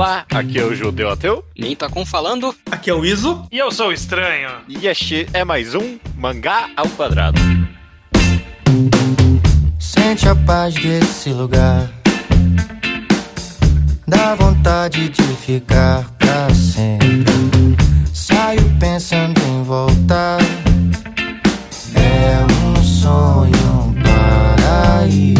Olá, aqui é o Judeu Ateu. Quem tá com falando? Aqui é o Iso. E eu sou o Estranho. E este é mais um Mangá ao Quadrado. Sente a paz desse lugar. Dá vontade de ficar pra sempre. Saio pensando em voltar. É um sonho, um paraíso.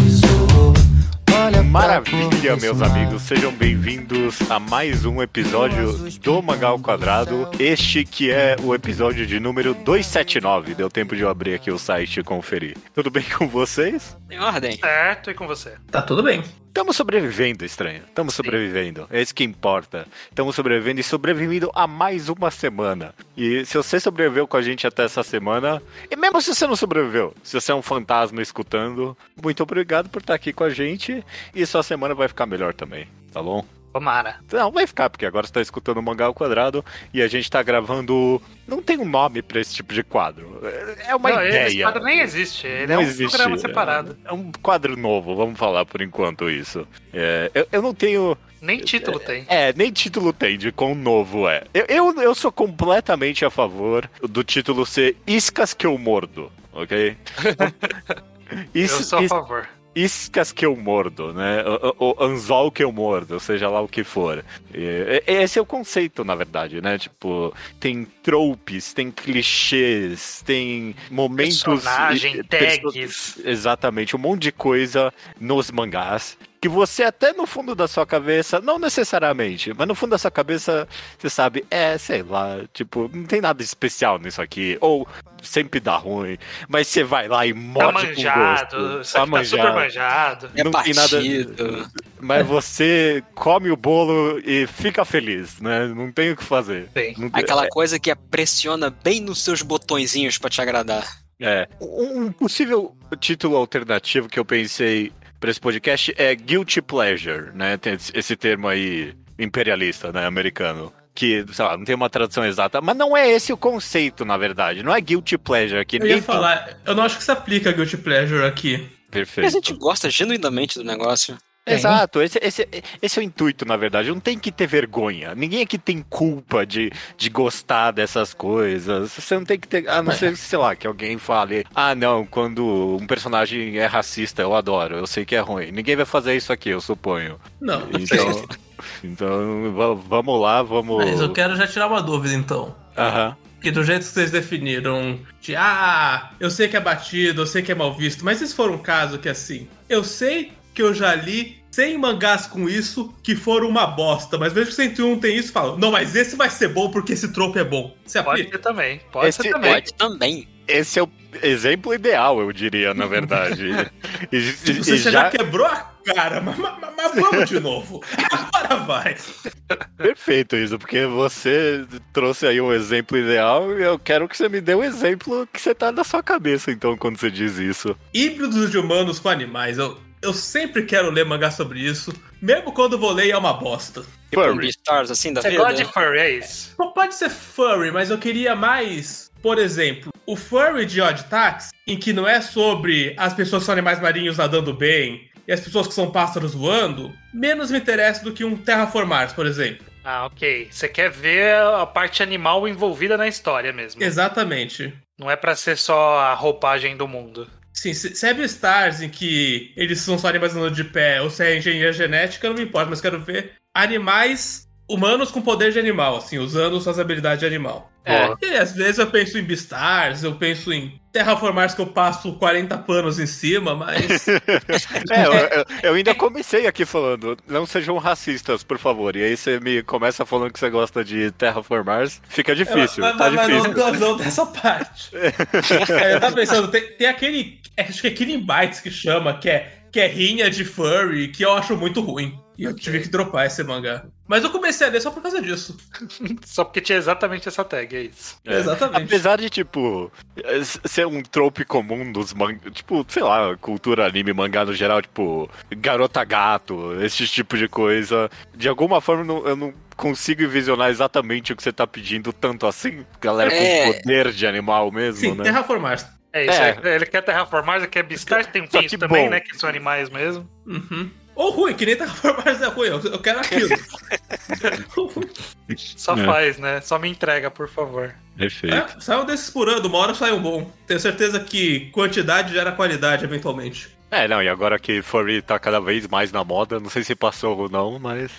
Maravilha, meus amigos. Sejam bem-vindos a mais um episódio do Mangá ao Quadrado. Este que é o episódio de número 279. Deu tempo de eu abrir aqui o site e conferir. Tudo bem com vocês? Em ordem. Certo, e com você? Tá tudo bem. Estamos sobrevivendo, estranho. Estamos sobrevivendo. É isso que importa. Estamos sobrevivendo e sobrevivendo a mais uma semana. E se você sobreviveu com a gente até essa semana, e mesmo se você não sobreviveu, se você é um fantasma escutando, muito obrigado por estar aqui com a gente. E sua semana vai ficar melhor também, tá bom? Tomara. Não, vai ficar, porque agora você tá escutando o Mangá ao Quadrado e a gente tá gravando. Não tem um nome pra esse tipo de quadro. É uma não, ideia. Esse quadro nem existe. Ele Não é um existe. programa separado. É um quadro novo, vamos falar por enquanto isso. É, eu, eu não tenho. Nem título tem. É, nem título tem de quão novo é. Eu, eu, eu sou completamente a favor do título ser Iscas que eu mordo, ok? eu Isso, sou a isso- favor. Iscas que eu mordo, né? O, o anzol que eu mordo, seja lá o que for. E- esse é o conceito, na verdade, né? Tipo, tem tropes, tem clichês, tem momentos. Personagem, e- tags. perso- Exatamente, um monte de coisa nos mangás. Que você até no fundo da sua cabeça, não necessariamente, mas no fundo da sua cabeça, você sabe, é, sei lá, tipo, não tem nada especial nisso aqui. Ou sempre dá ruim, mas você vai lá e Tá morde com manjado. gosto. Isso aqui tá super manjado. É Não tem nada-. Mas você come o bolo e fica feliz, né? Não tem o que fazer. Tem. Tem- Aquela coisa que pressiona bem nos seus botõezinhos pra te agradar. É. Um possível título alternativo que eu pensei pra esse podcast é Guilty Pleasure, né? Tem esse- termo aí imperialista, né? Americano. Que, sei lá, não tem uma tradução exata, mas não é esse o conceito, na verdade. Não é Guilty Pleasure que Eu ia falar, eu não acho que se aplica Guilty Pleasure aqui. Porque Perfeito. a gente gosta genuinamente do negócio. Tem. Exato, esse, esse, esse é o intuito, na verdade. Não tem que ter vergonha. Ninguém aqui tem culpa de, de gostar dessas coisas. Você não tem que ter. A não ser, sei lá, que alguém fale: ah, não, quando um personagem é racista, eu adoro, eu sei que é ruim. Ninguém vai fazer isso aqui, eu suponho. Não, Então, então va- vamos lá, vamos. Mas eu quero já tirar uma dúvida então. Aham. Porque do jeito que vocês definiram, de ah, eu sei que é batido, eu sei que é mal visto, mas se for um caso que assim, eu sei que eu já li 100 mangás com isso que foram uma bosta, mas mesmo que 101 tem isso, falo, não, mas esse vai ser bom porque esse trope é bom. Você Pode aplica? ser também. Pode Esse- ser também. Pode também. Esse é o exemplo ideal, eu diria, na verdade. E- e- Tipo, você e já... quebrou a cara, mas, mas- mas vamos de novo. Agora vai. Perfeito isso, porque você trouxe aí um exemplo ideal e eu quero que você me dê um exemplo que você tá na sua cabeça, então, quando você diz isso. Híbridos de humanos com animais. Eu, eu sempre quero ler mangá sobre isso, mesmo quando vou ler e é uma bosta. Tipo um Furry. Beastars, assim, da Você vida. gosta de furry, é isso? Não pode ser furry, mas eu queria mais, por exemplo, o furry de Odd Tax, em que não é sobre as pessoas que são animais marinhos nadando bem e as pessoas que são pássaros voando, menos me interessa do que um Terraformars, por exemplo. Ah, ok. Você quer ver a parte animal envolvida na história mesmo. Exatamente. Não é pra ser só a roupagem do mundo. Sim, se, é Beastars em que eles são só animais andando de pé, ou se é engenharia genética, não me importa, mas quero ver animais humanos com poder de animal, assim, usando suas habilidades de animal. É. E às vezes eu penso em Beastars, eu penso em Terraformars que eu passo 40 panos em cima, mas. É, eu, eu- eu ainda comecei aqui falando, não sejam racistas, por favor. E aí você me começa falando que você gosta de Terraformars, fica difícil, mas, tá mas- mas difícil. não, não dessa parte. É, eu tava pensando, tem, tem aquele. é, Acho que é Killing Bites que chama, que é, que é rinha de furry, que eu acho muito ruim. E eu tive que dropar esse mangá. Mas eu comecei a ler só por causa disso. Só porque tinha exatamente essa tag, é isso. É. Exatamente. Apesar de, tipo, ser um trope comum dos mangás, tipo, sei lá, cultura anime, mangá no geral, tipo, garota gato, esse tipo de coisa, de alguma forma eu não, consigo envisionar exatamente o que você tá pedindo tanto assim. Galera É. com poder de animal mesmo, Sim, né? Terraformars. É isso, É. ele quer terraformar, ele quer Beastars, tem fins que também, bom. né? Que são animais mesmo. Uhum. Ou ruim, que nem Transformers é ruim, eu, quero aquilo. Só É. faz, né? Só me entrega, por favor. Perfeito. é, sai um desses por ano, uma hora sai um bom. Tenho certeza que quantidade gera qualidade, eventualmente. É, não, e agora que Furry tá cada vez mais na moda, não sei se passou ou não, mas.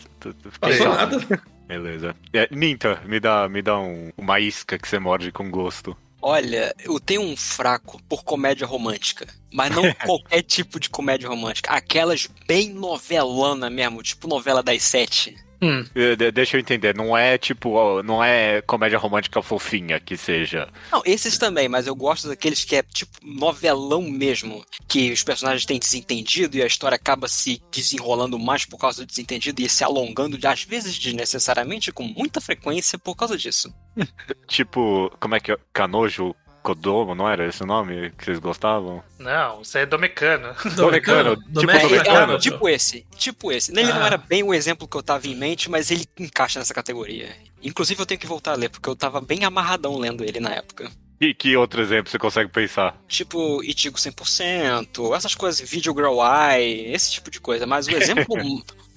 Passou nada. Beleza. É, Ninta, me dá, me dá um- uma isca que você morde com gosto. Olha, eu tenho um fraco por comédia romântica. Mas não qualquer tipo de comédia romântica. Aquelas bem novelana mesmo, tipo novela das sete. Hum. Eh, de- Deixa eu entender, não é tipo, não é comédia romântica fofinha que seja. Não, esses também, mas eu gosto daqueles que é tipo novelão mesmo. Que os personagens têm desentendido e a história acaba se desenrolando mais por causa do desentendido e se alongando, de, às vezes desnecessariamente, com muita frequência por causa disso. Tipo, como é que é? Canojo Kodomo, não era esse o nome que vocês gostavam? Não, isso é do mecano. Domecano, tipo Domecano. Domecano. É, tipo esse, tipo esse. Ele não Ah. era bem o exemplo que eu tava em mente, mas ele encaixa nessa categoria. Inclusive eu tenho que voltar a ler, porque eu tava bem amarradão lendo ele na época. E que outro exemplo você consegue pensar? Tipo, Itigo 100%, essas coisas, Video Girl Eye, esse tipo de coisa. Mas o exemplo,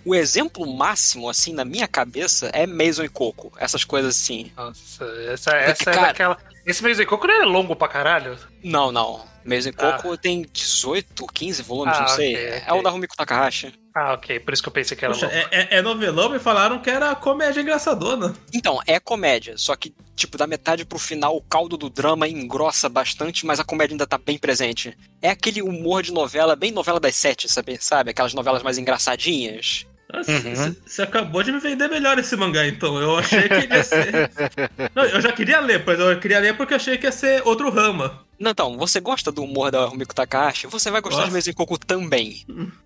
o exemplo máximo, assim, na minha cabeça é Mason e Coco. Essas coisas assim. Nossa, essa, essa é Cara- daquela. Esse mês de coco não é longo pra caralho? Não, não. Mason e Coco tem 18, 15 volumes, Ah, não sei. ok, É ok. o da Rumiko Takahashi. Ah, ok. Por isso que eu pensei que era Poxa, longo. é, é- é novelão e falaram que era comédia engraçadona. Então, é comédia, só que, tipo, da metade pro final, o caldo do drama engrossa bastante, mas a comédia ainda tá bem presente. É aquele humor de novela, bem novela das sete, sabe? Sabe? Aquelas novelas mais engraçadinhas. Nossa, Uhum. você- Você acabou de me vender melhor esse mangá, então. Eu achei que ia ser. Não, eu já queria ler, mas eu queria ler porque achei que ia ser outro rama. Não, então, você gosta do humor da Rumiko Takahashi? Você vai gostar Gosto. de e Coco também.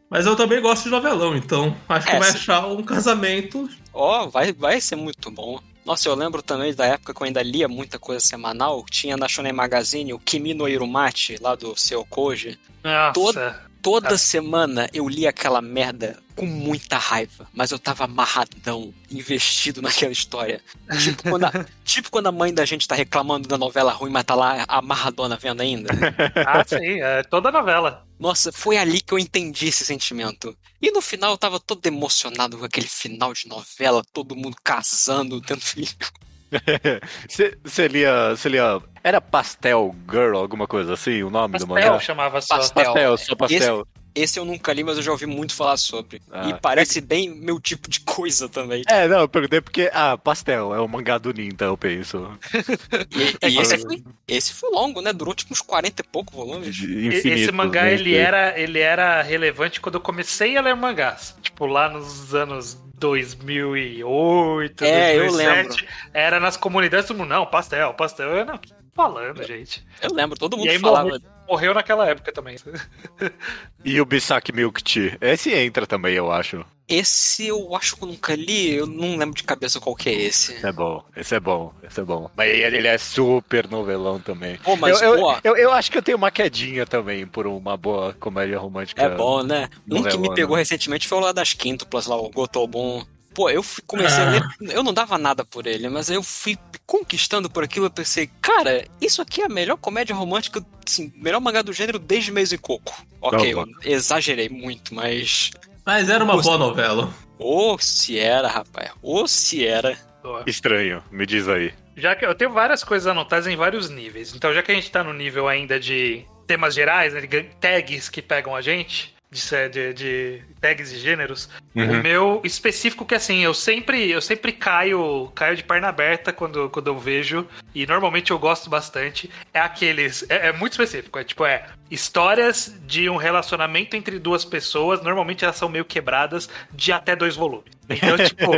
Mas eu também gosto de novelão, então acho que É, vai achar um casamento. Ó, vai, vai ser muito bom. Nossa, eu lembro também da época que eu ainda lia muita coisa semanal. Tinha na Shonen Magazine o Kimi no Irumachi, lá do Seu Koji. Nossa. todo- Toda Ah. semana eu lia aquela merda com muita raiva, mas eu tava amarradão, investido naquela história. Tipo quando, a, tipo quando a mãe da gente tá reclamando da novela ruim, mas tá lá amarradona vendo ainda. Ah, sim. É toda novela. Nossa, foi ali que eu entendi esse sentimento. E no final eu tava todo emocionado com aquele final de novela, todo mundo casando, tendo filho. Você lia, você lia. Era Pastel Girl, alguma coisa assim, o nome do Pastel mangá? chamava só. Pastel. Pastel, só pastel. Esse eu nunca li, mas eu já ouvi muito falar sobre. Ah. E parece bem meu tipo de coisa também. É, não, eu perguntei porque, ah, Pastel é o mangá do Ninta, eu penso. E, e esse, foi, esse foi longo, né? Durou tipo uns 40 e pouco volumes. Infinito, Esse mangá, né? ele era, ele era relevante quando eu comecei a ler mangás. Tipo, lá nos anos 2008, É, eu 2007. Era nas comunidades, todo mundo, não, pastel, pastel. Eu, não, que falando, gente. Eu lembro, todo mundo E aí falava. morreu, morreu naquela época também. E o Bisaki Milk Tea. Esse entra também, eu acho. Esse eu acho que eu nunca li, eu não lembro de cabeça qual que é esse. Esse é bom, esse é bom, esse é bom. Mas ele ele é super novelão também. Pô, mas, eu, eu, pô, eu, eu acho que eu tenho uma quedinha também por uma boa comédia romântica. é bom, né? Um que me pegou recentemente foi o lá das quíntuplas, lá, o Gotobon. Pô, eu fui- comecei a Ah. ler, eu não dava nada por ele, mas eu fui conquistando por aquilo, eu pensei, cara, isso aqui é a melhor comédia romântica, assim, melhor mangá do gênero desde Mês e Coco. Ok, Não, exagerei muito, mas... Mas era uma Gostei. boa novela. Ô, se era, rapaz, ô, se era. Estranho, me diz aí. Já que eu tenho várias coisas anotadas em vários níveis. Então, já que a gente tá no nível ainda de temas gerais, né, tags que pegam a gente, de, de, de tags de gêneros, o meu específico que assim, eu sempre, eu sempre caio, caio de perna aberta quando, quando eu vejo, e normalmente eu gosto bastante, é aqueles, é, é muito específico, é tipo, é histórias de um relacionamento entre duas pessoas, normalmente elas são meio quebradas, de até dois volumes. Então, tipo,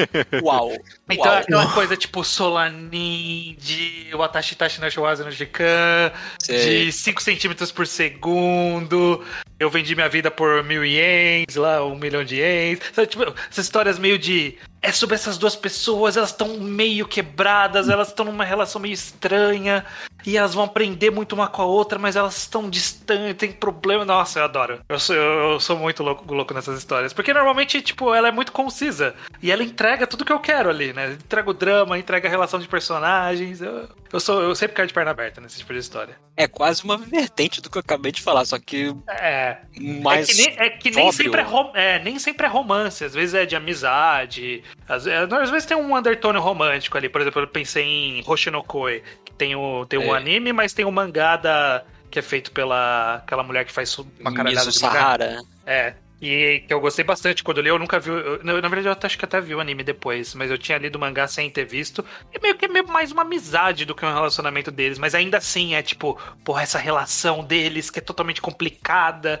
Uau. então é uau. aquela coisa tipo Solanin, de Watashi Tashi no Shiwazu no Jikan, de 5 centímetros por segundo, eu vendi minha vida por mil ienes, lá, um milhão de ienes. Sabe, tipo, essas histórias meio de. É sobre essas duas pessoas, elas estão meio quebradas, elas estão numa relação meio estranha. e elas vão aprender muito uma com a outra, mas elas estão distantes, tem problema. Nossa, eu adoro. Eu sou, eu, sou muito louco, louco nessas histórias. Porque normalmente, tipo, ela é muito concisa. E ela entrega tudo que eu quero ali, né? Entrega o drama, entrega a relação de personagens. Eu, eu, sou, eu sempre caio de perna aberta nesse tipo de história. É quase uma vertente do que eu acabei de falar, só que É. mais. é que nem, é que nem sempre é, rom- é, nem sempre é romance, às vezes é de amizade, às, às vezes tem um undertone romântico ali, por exemplo, eu pensei em Hoshinokoi, que tem o, tem É. anime, mas tem o mangá da, que é feito pela aquela mulher que faz uma caralhada Miso de mangá. Sahara. É. E que eu gostei bastante quando eu li, eu nunca vi. eu- na verdade, eu até- acho que até vi o anime depois, mas eu tinha lido o mangá sem ter visto. E meio que é meio mais uma amizade do que um relacionamento deles. Mas ainda assim é tipo, porra, essa relação deles que é totalmente complicada.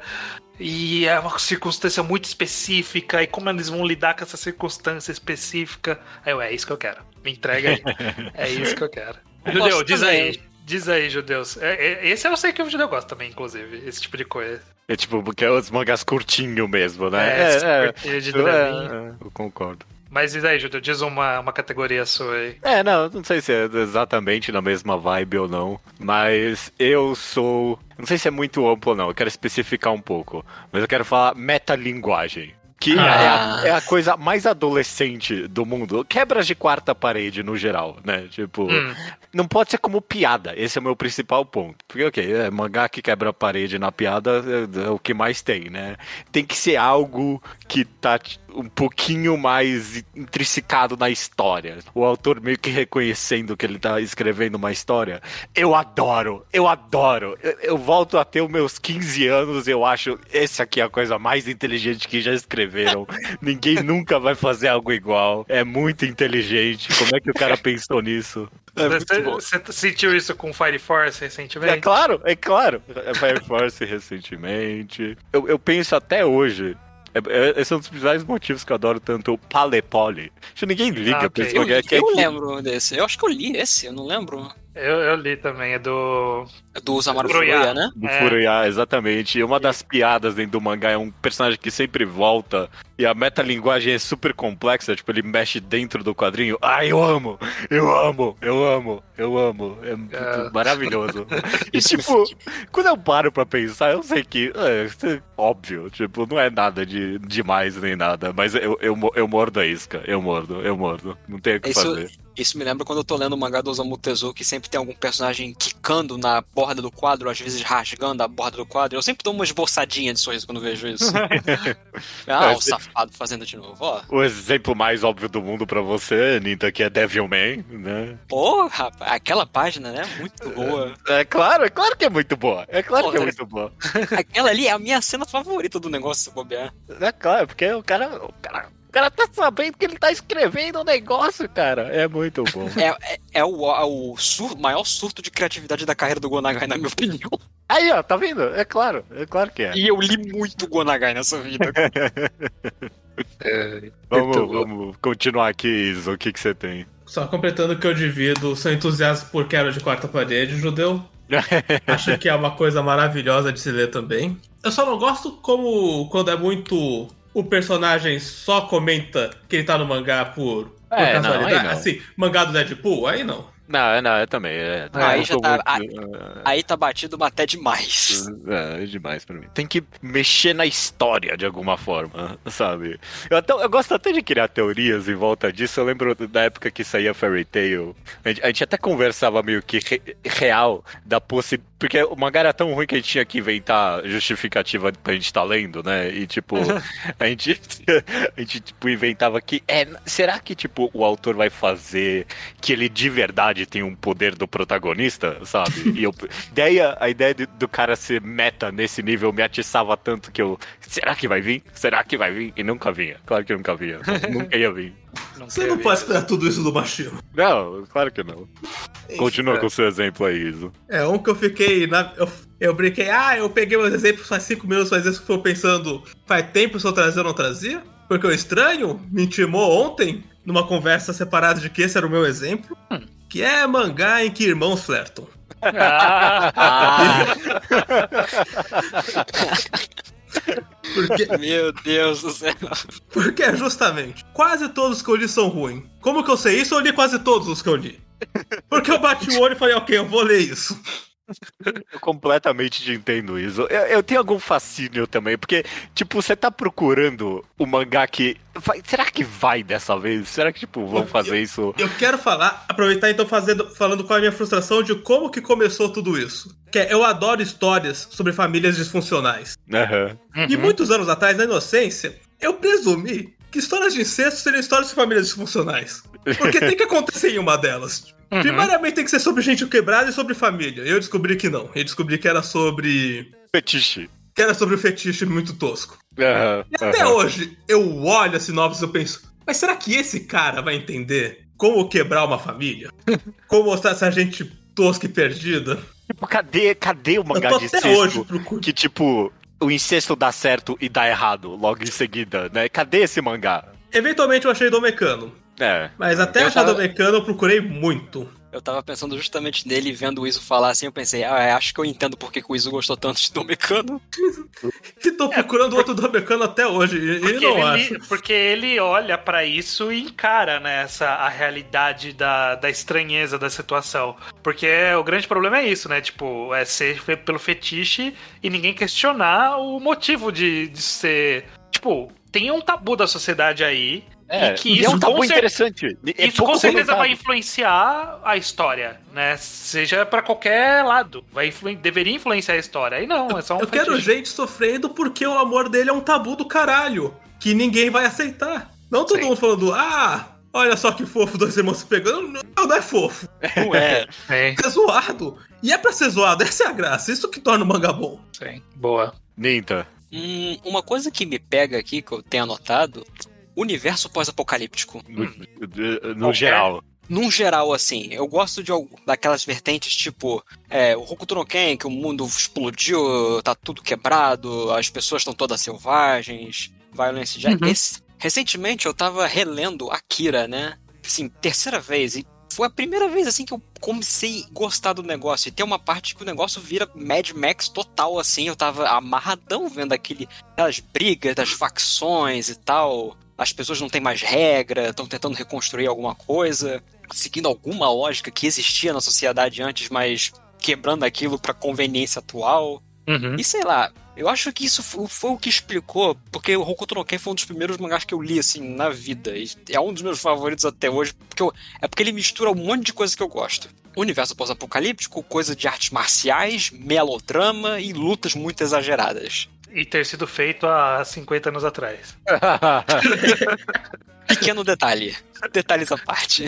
E é uma circunstância muito específica. E como eles vão lidar com essa circunstância específica. Aí eu, é isso que eu quero. Me entrega aí. é isso que eu quero. Eu Judeu, diz também. aí. Diz aí, judeus. É, é, esse eu sei que o judeu gosta também, inclusive. Esse tipo de coisa. É tipo, porque é os mangás curtinho mesmo, né? É, esse curtinho de draminha. é, eu concordo. Mas e daí, Judeu? Diz uma, uma categoria sua aí. É, não, não sei se é exatamente na mesma vibe ou não, mas eu sou. Não sei se é muito amplo ou não, eu quero especificar um pouco. Mas eu quero falar metalinguagem. Que Ah. é, a, é a coisa mais adolescente do mundo. Quebras de quarta parede no geral, né? Tipo, Hum. não pode ser como piada. Esse é o meu principal ponto. Porque, ok, é, mangá que quebra a parede na piada é, é o que mais tem, né? Tem que ser algo que tá um pouquinho mais intrinsecado na história. O autor meio que reconhecendo que ele tá escrevendo uma história. Eu adoro, eu adoro. Eu, eu volto a ter os meus 15 anos, eu acho esse aqui é a coisa mais inteligente que já escreveram. Ninguém nunca vai fazer algo igual. É muito inteligente. Como é que o cara pensou nisso? É você sentiu isso com Fire Force recentemente? É claro, é claro. É Fire Force recentemente. Eu, eu penso até hoje. É, é, esse é um dos principais motivos que eu adoro tanto o Palepole. Acho que ninguém liga Ah, pra ok. esse Eu, que é eu que- lembro desse. Eu acho que eu li esse, eu não lembro. Eu, eu li também, é do. É do Samaru Furuya. Furuya, né? Do É. Furuya, exatamente. E uma das piadas dentro do mangá é um personagem que sempre volta. E a metalinguagem é super complexa. Tipo, ele mexe dentro do quadrinho. Ah, eu amo! Eu amo! Eu amo! Eu amo! É muito É. maravilhoso. E tipo, quando eu paro pra pensar, eu sei que. É, isso é óbvio. Tipo, não é nada de demais nem nada. Mas eu, eu, eu mordo a isca. Eu mordo, eu mordo. Não tenho o que Isso, fazer. Isso me lembra quando eu tô lendo o mangá do Osamu Tezuka, que sempre tem algum personagem quicando na borda do quadro, às vezes rasgando a borda do quadro. Eu sempre dou uma esboçadinha de sorriso quando vejo isso. ah, o safado fazendo de novo, ó. O exemplo mais óbvio do mundo pra você, Ninta, que é Devilman, né? Rapaz, aquela página, né? Muito boa. É claro, é claro que é muito boa. É claro que é Porra. muito boa. Aquela ali é a minha cena favorita do negócio, se bobear. É claro, porque o cara, o cara, o cara tá sabendo que ele tá escrevendo um negócio, cara. É muito bom. É, é, é o, é o sur- maior surto de criatividade da carreira do Gonagai, na minha opinião. Aí, ó, tá vendo? É claro, é claro que é. E eu li muito Gonagai nessa vida. Vamos, Muito bom. vamos continuar aqui, Iso. O que que você tem? Só completando que eu divido seu entusiasmo por quebra de quarta parede, judeu. Acho que é uma coisa maravilhosa de se ler também. Eu só não gosto como quando é muito. O personagem só comenta que ele tá no mangá por, por É, não, casualidade. aí não. assim, mangá do Deadpool, aí não. Não, não, eu também. É, Aí eu já tá- muito- Aí tá batido até demais. É, é demais pra mim. Tem que mexer na história de alguma forma, sabe? Eu, até- eu gosto até de criar teorias em volta disso. Eu lembro da época que saía Fairy Tail. A gente, a gente até conversava meio que re- real da possibilidade. Porque o mangá era tão ruim que a gente tinha que inventar justificativa pra gente estar lendo, né? E tipo, a gente, a gente tipo, inventava que. É, será que tipo, o autor vai fazer que ele de verdade tem um poder do protagonista, sabe? E eu, ideia, a ideia de- do cara ser meta nesse nível me atiçava tanto que eu. Será que vai vir? Será que vai vir? E nunca vinha. Claro que nunca vinha. nunca ia vir. Você não pode esperar tudo isso do machismo. Não, claro que não. Continua com o seu exemplo aí, Iso. É um que eu fiquei. Na, eu, eu brinquei, ah, eu peguei meus exemplos faz cinco minutos, mas isso que eu pensando, faz tempo se eu trazia ou não trazia? Porque o estranho me intimou ontem, numa conversa separada de que esse era o meu exemplo, que é mangá em que irmãos flertam. Ah, Ah, Porque, meu Deus do céu. porque é justamente, quase todos que eu li são ruins. Como que eu sei isso? Eu li quase todos os que eu li. Porque eu bati o olho e falei, ok, eu vou ler isso. Eu completamente te entendo isso. Eu, eu tenho algum fascínio também, porque, tipo, você tá procurando o mangá que. vai- será que vai dessa vez? Será que, tipo, vão fazer isso? Eu quero falar, aproveitar então fazendo, falando qual é a minha frustração de como que começou tudo isso. Que é, eu adoro histórias sobre famílias disfuncionais. Aham. E Uhum. muitos anos atrás, na inocência, eu presumi que histórias de incesto seriam histórias de famílias disfuncionais. Porque tem que acontecer em uma delas. Uhum. Primariamente tem que ser sobre gente quebrada e sobre família. Eu descobri que não. Eu descobri que era sobre. Fetiche. que era sobre o fetiche muito tosco. Aham. E até aham. hoje, eu olho a sinopse e eu penso, mas será que esse cara vai entender como quebrar uma família? Como mostrar essa gente tosca e perdida? Tipo, cadê, cadê o mangá de hoje. Que, tipo, o incesto dá certo e dá errado logo em seguida, né? Cadê esse mangá? Eventualmente eu achei do Mecano. É. Mas até Eu achar tava- do Mecano eu procurei muito. Eu tava pensando justamente nele e vendo o Iso falar assim, eu pensei, ah, acho que eu entendo porque que o Iso gostou tanto de Domecano. E tô procurando outro do Mecano até hoje. E não ele, acha. porque ele olha pra isso e encara né, essa, a realidade da, da estranheza da situação. Porque o grande problema é isso, né? Tipo, é ser pelo fetiche e ninguém questionar o motivo de, de ser. Tipo, tem um tabu da sociedade aí. É, e que isso é um tabu interessante. É Isso com certeza comentado. vai influenciar a história, né? Seja pra qualquer lado. Vai influ- deveria influenciar a história. E não, é só um Eu quero gente sofrendo porque o amor dele é um tabu do caralho. Que ninguém vai aceitar. Não todo Sim. mundo falando, ah, olha só que fofo, dois irmãos se pegando. Não, não é fofo. Não é. Sim, É zoado. E é pra ser zoado, essa é a graça. Isso que torna o manga bom. sim. Boa. Ninta. Hum, uma coisa que me pega aqui, que eu tenho anotado, universo pós-apocalíptico. No, no Qualquer. geral. Num geral, assim, eu gosto de daquelas vertentes tipo é, o Hokuto no Ken, que o mundo explodiu, tá tudo quebrado, as pessoas estão todas selvagens, violence já. Uhum. Esse- recentemente eu tava relendo Akira, né? Assim, terceira vez, e foi a primeira vez assim que eu comecei a gostar do negócio. E tem uma parte que o negócio vira Mad Max total, assim. Eu tava amarradão vendo aquele, aquelas brigas das facções e tal. As pessoas não têm mais regra, estão tentando reconstruir alguma coisa, seguindo alguma lógica que existia na sociedade antes, mas quebrando aquilo pra conveniência atual. Uhum. E sei lá, eu acho que isso foi, foi o que explicou, porque o Hokuto no Ken foi um dos primeiros mangás que eu li, assim, na vida. E é um dos meus favoritos até hoje, porque eu- é porque ele mistura um monte de coisa que eu gosto. Universo pós-apocalíptico, coisa de artes marciais, melodrama e lutas muito exageradas. E ter sido feito há 50 anos atrás. Pequeno detalhe. Detalhes à parte.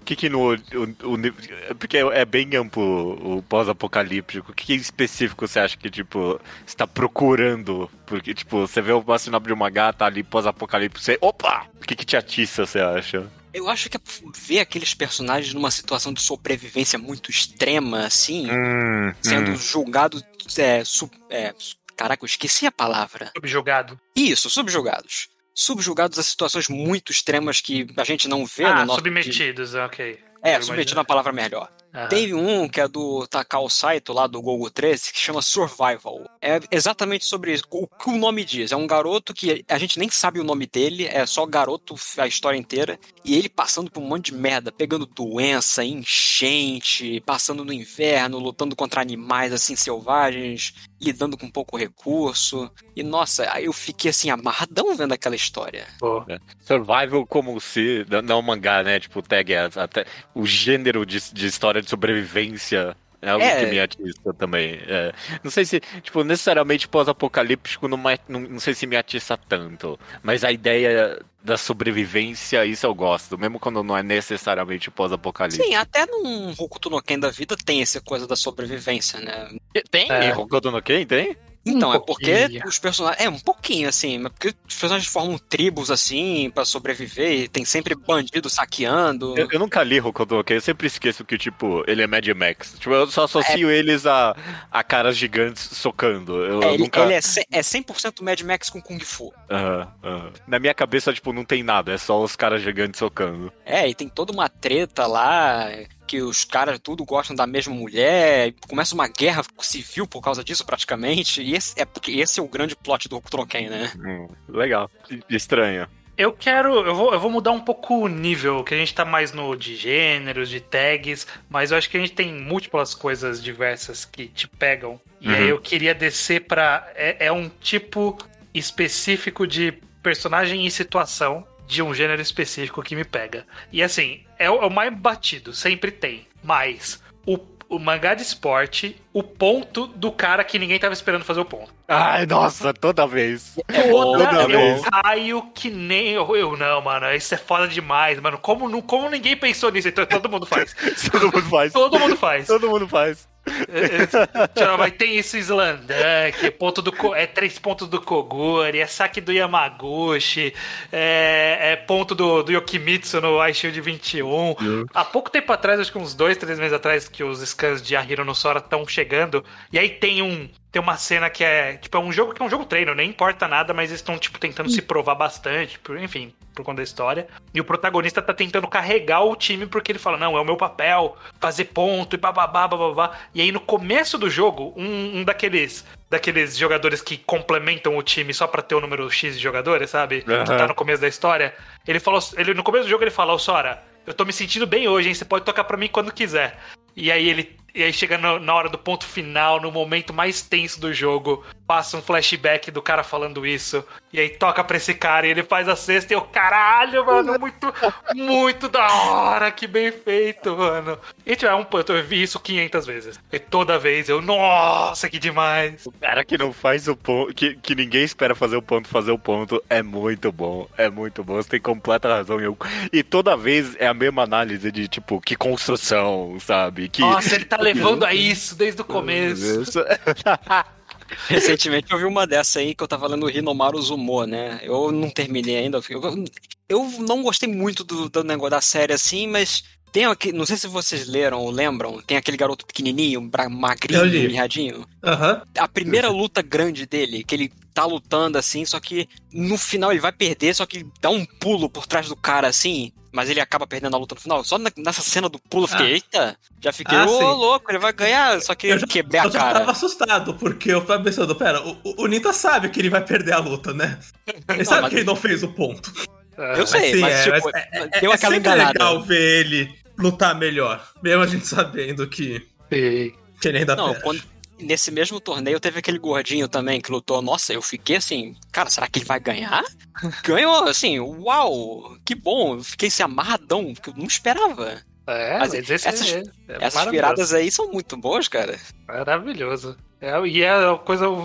O que que no... O, o- porque é bem amplo o pós-apocalíptico. O que, que em específico você acha que, tipo, você tá procurando? Porque, tipo, você vê o sinopse de uma gata ali pós-apocalíptico, você... Opa! O que que te atiça, você acha? Eu acho que é ver aqueles personagens numa situação de sobrevivência muito extrema, assim, Hum, sendo julgados. É, su- é, caraca, eu esqueci a palavra. Subjugado. Isso, subjugados. Subjugados a situações muito extremas que a gente não vê ah, no nosso. submetidos, ok. É, submetido é uma palavra melhor. Aham. Tem um que é do Takao Saito, lá do Gogo 13, que chama Survival. É exatamente sobre isso. O que o nome diz? É um garoto que a gente nem sabe o nome dele, é só garoto a história inteira. E ele passando por um monte de merda, pegando doença, enchente, passando no inverno, lutando contra animais assim selvagens, lidando com pouco recurso. E nossa, aí eu fiquei assim, amarradão vendo aquela história. Boa. Survival como se. Não mangá, né? Tipo, tag é até o gênero de, de história de sobrevivência. É algo É. que me atiça também. é. Não sei se, tipo, necessariamente pós-apocalíptico não, não, não sei se me atiça tanto. Mas a ideia da sobrevivência, isso eu gosto. Mesmo quando não é necessariamente pós-apocalíptico. Sim, até num Hokuto no Ken da vida tem essa coisa da sobrevivência, né? Tem? É. Hokuto no Ken, tem? Então, Um é porque pouquinho. os personagens. É, um pouquinho, assim. mas Porque os personagens formam tribos, assim, pra sobreviver. E tem sempre bandido saqueando. Eu, eu nunca li Ken, eu sempre esqueço que, tipo, ele é Mad Max. Tipo, eu só associo eles a, a caras gigantes socando. Eu É, ele, nunca... ele é, é 100% Mad Max com Kung Fu. Aham, aham. Na minha cabeça, tipo, não tem nada, é só os caras gigantes socando. É, e tem toda uma treta lá. Que os caras tudo gostam da mesma mulher. e Começa uma guerra civil por causa disso, praticamente. E esse é porque esse é o grande plot do Hokuto no Ken, né? Hum, legal. Estranho. Eu quero. Eu vou, eu vou mudar um pouco o nível, que a gente tá mais no de gêneros, de tags, mas eu acho que a gente tem múltiplas coisas diversas que te pegam. E Uhum. aí eu queria descer pra. É, é um tipo específico de personagem e situação de um gênero específico que me pega. E assim, é o, é o mais batido, sempre tem. Mas o, o mangá de esporte, o ponto do cara que ninguém tava esperando fazer o ponto. Ai, nossa, toda vez. Toda Toda eu vez. caio que nem eu, eu. Não, mano, isso é foda demais, mano. Como, como ninguém pensou nisso? Então todo mundo faz. Todo mundo faz. Todo mundo faz. Todo mundo faz. Mas tem isso Slandan, que é ponto do é três pontos do Koguri, é saque do Yamaguchi, é, é ponto do, do Yokimitsu no iShield 21. Há pouco tempo atrás, acho que uns dois, três meses atrás, que os scans de Ahiro no Sora estão chegando, e aí tem um. Tem uma cena que é. Tipo, é um jogo que é um jogo treino, nem importa nada, mas eles estão, tipo, tentando se provar bastante, por- enfim, por conta da história. E o protagonista tá tentando carregar o time porque ele fala: não, é o meu papel, fazer ponto e bababá, bababá. E aí no começo do jogo, um, um daqueles. Daqueles jogadores que complementam o time só pra ter o número X de jogadores, sabe? Que tá no começo da história. Ele falou. Ele, no começo do jogo ele fala, ô Sora, eu tô me sentindo bem hoje, hein? Você pode tocar pra mim quando quiser. E aí ele. E aí chega no- na hora do ponto final, no momento mais tenso do jogo, passa um flashback do cara falando isso. E aí toca pra esse cara e ele faz a cesta e eu, caralho, mano, muito, muito da hora, que bem feito, mano. E tipo, é um, eu vi isso 500 vezes. E toda vez eu, nossa, que demais. O cara que não faz o ponto, que, que ninguém espera fazer o ponto, fazer o ponto, é muito bom. É muito bom. Você tem completa razão. Eu, e toda vez é a mesma análise de, tipo, que construção, sabe? Que. Nossa, ele tá levando a isso desde o começo. Recentemente eu vi uma dessa aí que eu tava lendo o Hinomaru Zumo, né? Eu não terminei ainda. Eu, eu não gostei muito do, do negócio da série assim, mas tem aqui, não sei se vocês leram ou lembram, tem aquele garoto pequenininho, magrinho, Eu mirradinho. Aham. A primeira luta grande dele, que ele tá lutando assim, só que no final ele vai perder, só que ele dá um pulo por trás do cara assim, mas ele acaba perdendo a luta no final. Só na- nessa cena do pulo eu fiquei, Ah. eita, já fiquei, Ah, ô sim. louco, ele vai ganhar, só que Eu já, quebrei a eu cara. tava assustado, porque eu tava pensando, pera, o, o- Nita sabe que ele vai perder a luta, né? Ele sabe mas- que ele não fez o ponto. Eu sei, Sim, mas, é, tipo, mas é, é, deu é aquela sempre enganada. legal ver ele lutar melhor, mesmo a gente sabendo que, Sim. que ele ainda Não, perde. quando, nesse mesmo torneio teve aquele gordinho também que lutou. Nossa, eu fiquei assim, cara, será que ele vai ganhar? Ganhou, assim, uau, que bom. Eu fiquei assim, amarradão, porque eu não esperava. É, Mas mas esse essas- é, é Essas viradas aí são muito boas, cara. Maravilhoso. É, e é a coisa, o,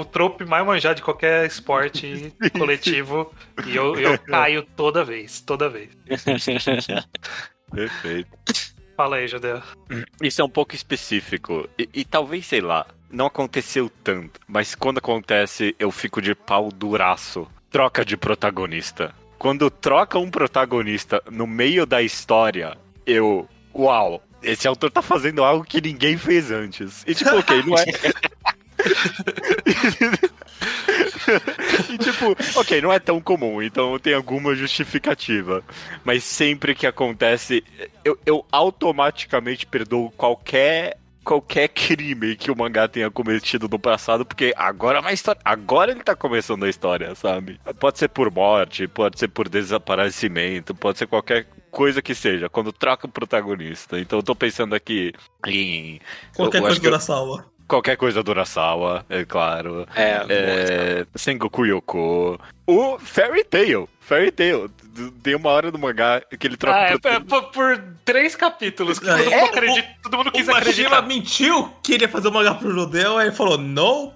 o trope mais manjado de qualquer esporte coletivo. E eu, eu caio toda vez, toda vez. Perfeito. Fala aí, Judeu. Isso é um pouco específico. E, e talvez, sei lá, não aconteceu tanto. Mas quando acontece, eu fico de pau duraço. Troca de protagonista. Quando troca um protagonista no meio da história, eu. Uau! Esse autor tá fazendo algo que ninguém fez antes. E tipo, ok, não é. e tipo, ok, não é tão comum, então tem alguma justificativa. Mas sempre que acontece, eu, eu automaticamente perdoo qualquer qualquer crime que o mangá tenha cometido no passado, porque agora é uma história, agora ele tá começando a história, sabe? Pode ser por morte, pode ser por desaparecimento, pode ser qualquer coisa que seja, quando troca o protagonista. Então eu tô pensando aqui em Qualquer eu coisa que do Urasawa. Qualquer coisa do Urasawa, é claro. É, É, Sengoku Yoko. O Fairy Tail. Fairy Tail. Tem uma hora do mangá que ele troca Ah, é, é por, por três capítulos que É, todo, é, mundo, acredita, todo mundo O quis Mashima acreditar. mentiu que ele ia fazer um mangá pro judeu, aí ele falou, não.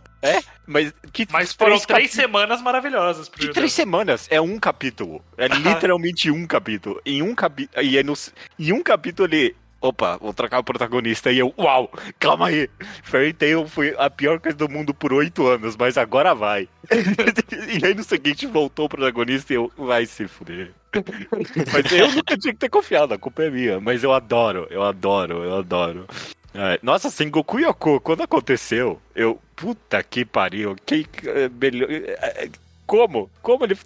Mas que Mas foram três capi- semanas maravilhosas pro Que três semanas? É um capítulo. É literalmente um capítulo. Em um capítulo. E é no... em um capítulo ele. Opa, vou trocar o protagonista. E eu, uau, calma aí. Fairy Tail foi a pior coisa do mundo por oito anos, mas agora vai. e aí no seguinte voltou o protagonista e eu, vai se fuder. mas eu nunca tinha que ter confiado, a culpa é minha. Mas eu adoro, eu adoro, eu adoro. É, nossa, Sengoku Yoko, quando aconteceu, eu, puta que pariu, que é, melhor. é, é, Como? Como ele.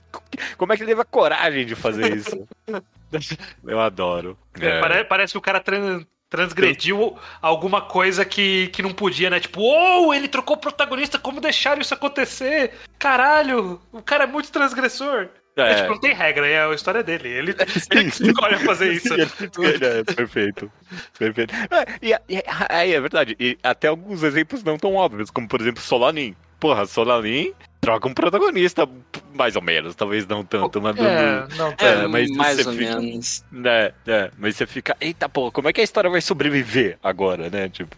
Como é que ele teve a coragem de fazer isso? Eu adoro. É, pare- Parece que o cara tran- transgrediu alguma coisa que, que não podia, né? Tipo, uou, ele trocou o protagonista, como deixaram isso acontecer? Caralho, o cara é muito transgressor. É, tipo, não tem regra, é a história dele. Ele, ele escolhe fazer isso. é, perfeito. perfeito. É, e, e, é, é verdade. E até alguns exemplos não tão óbvios, como por exemplo Solanin. Porra, Solanin troca um protagonista, mais ou menos, talvez não tanto, mas. É, não, é, mas mais ou fica, menos. É, é, mas você fica, eita porra, como é que a história vai sobreviver agora, né? Tipo,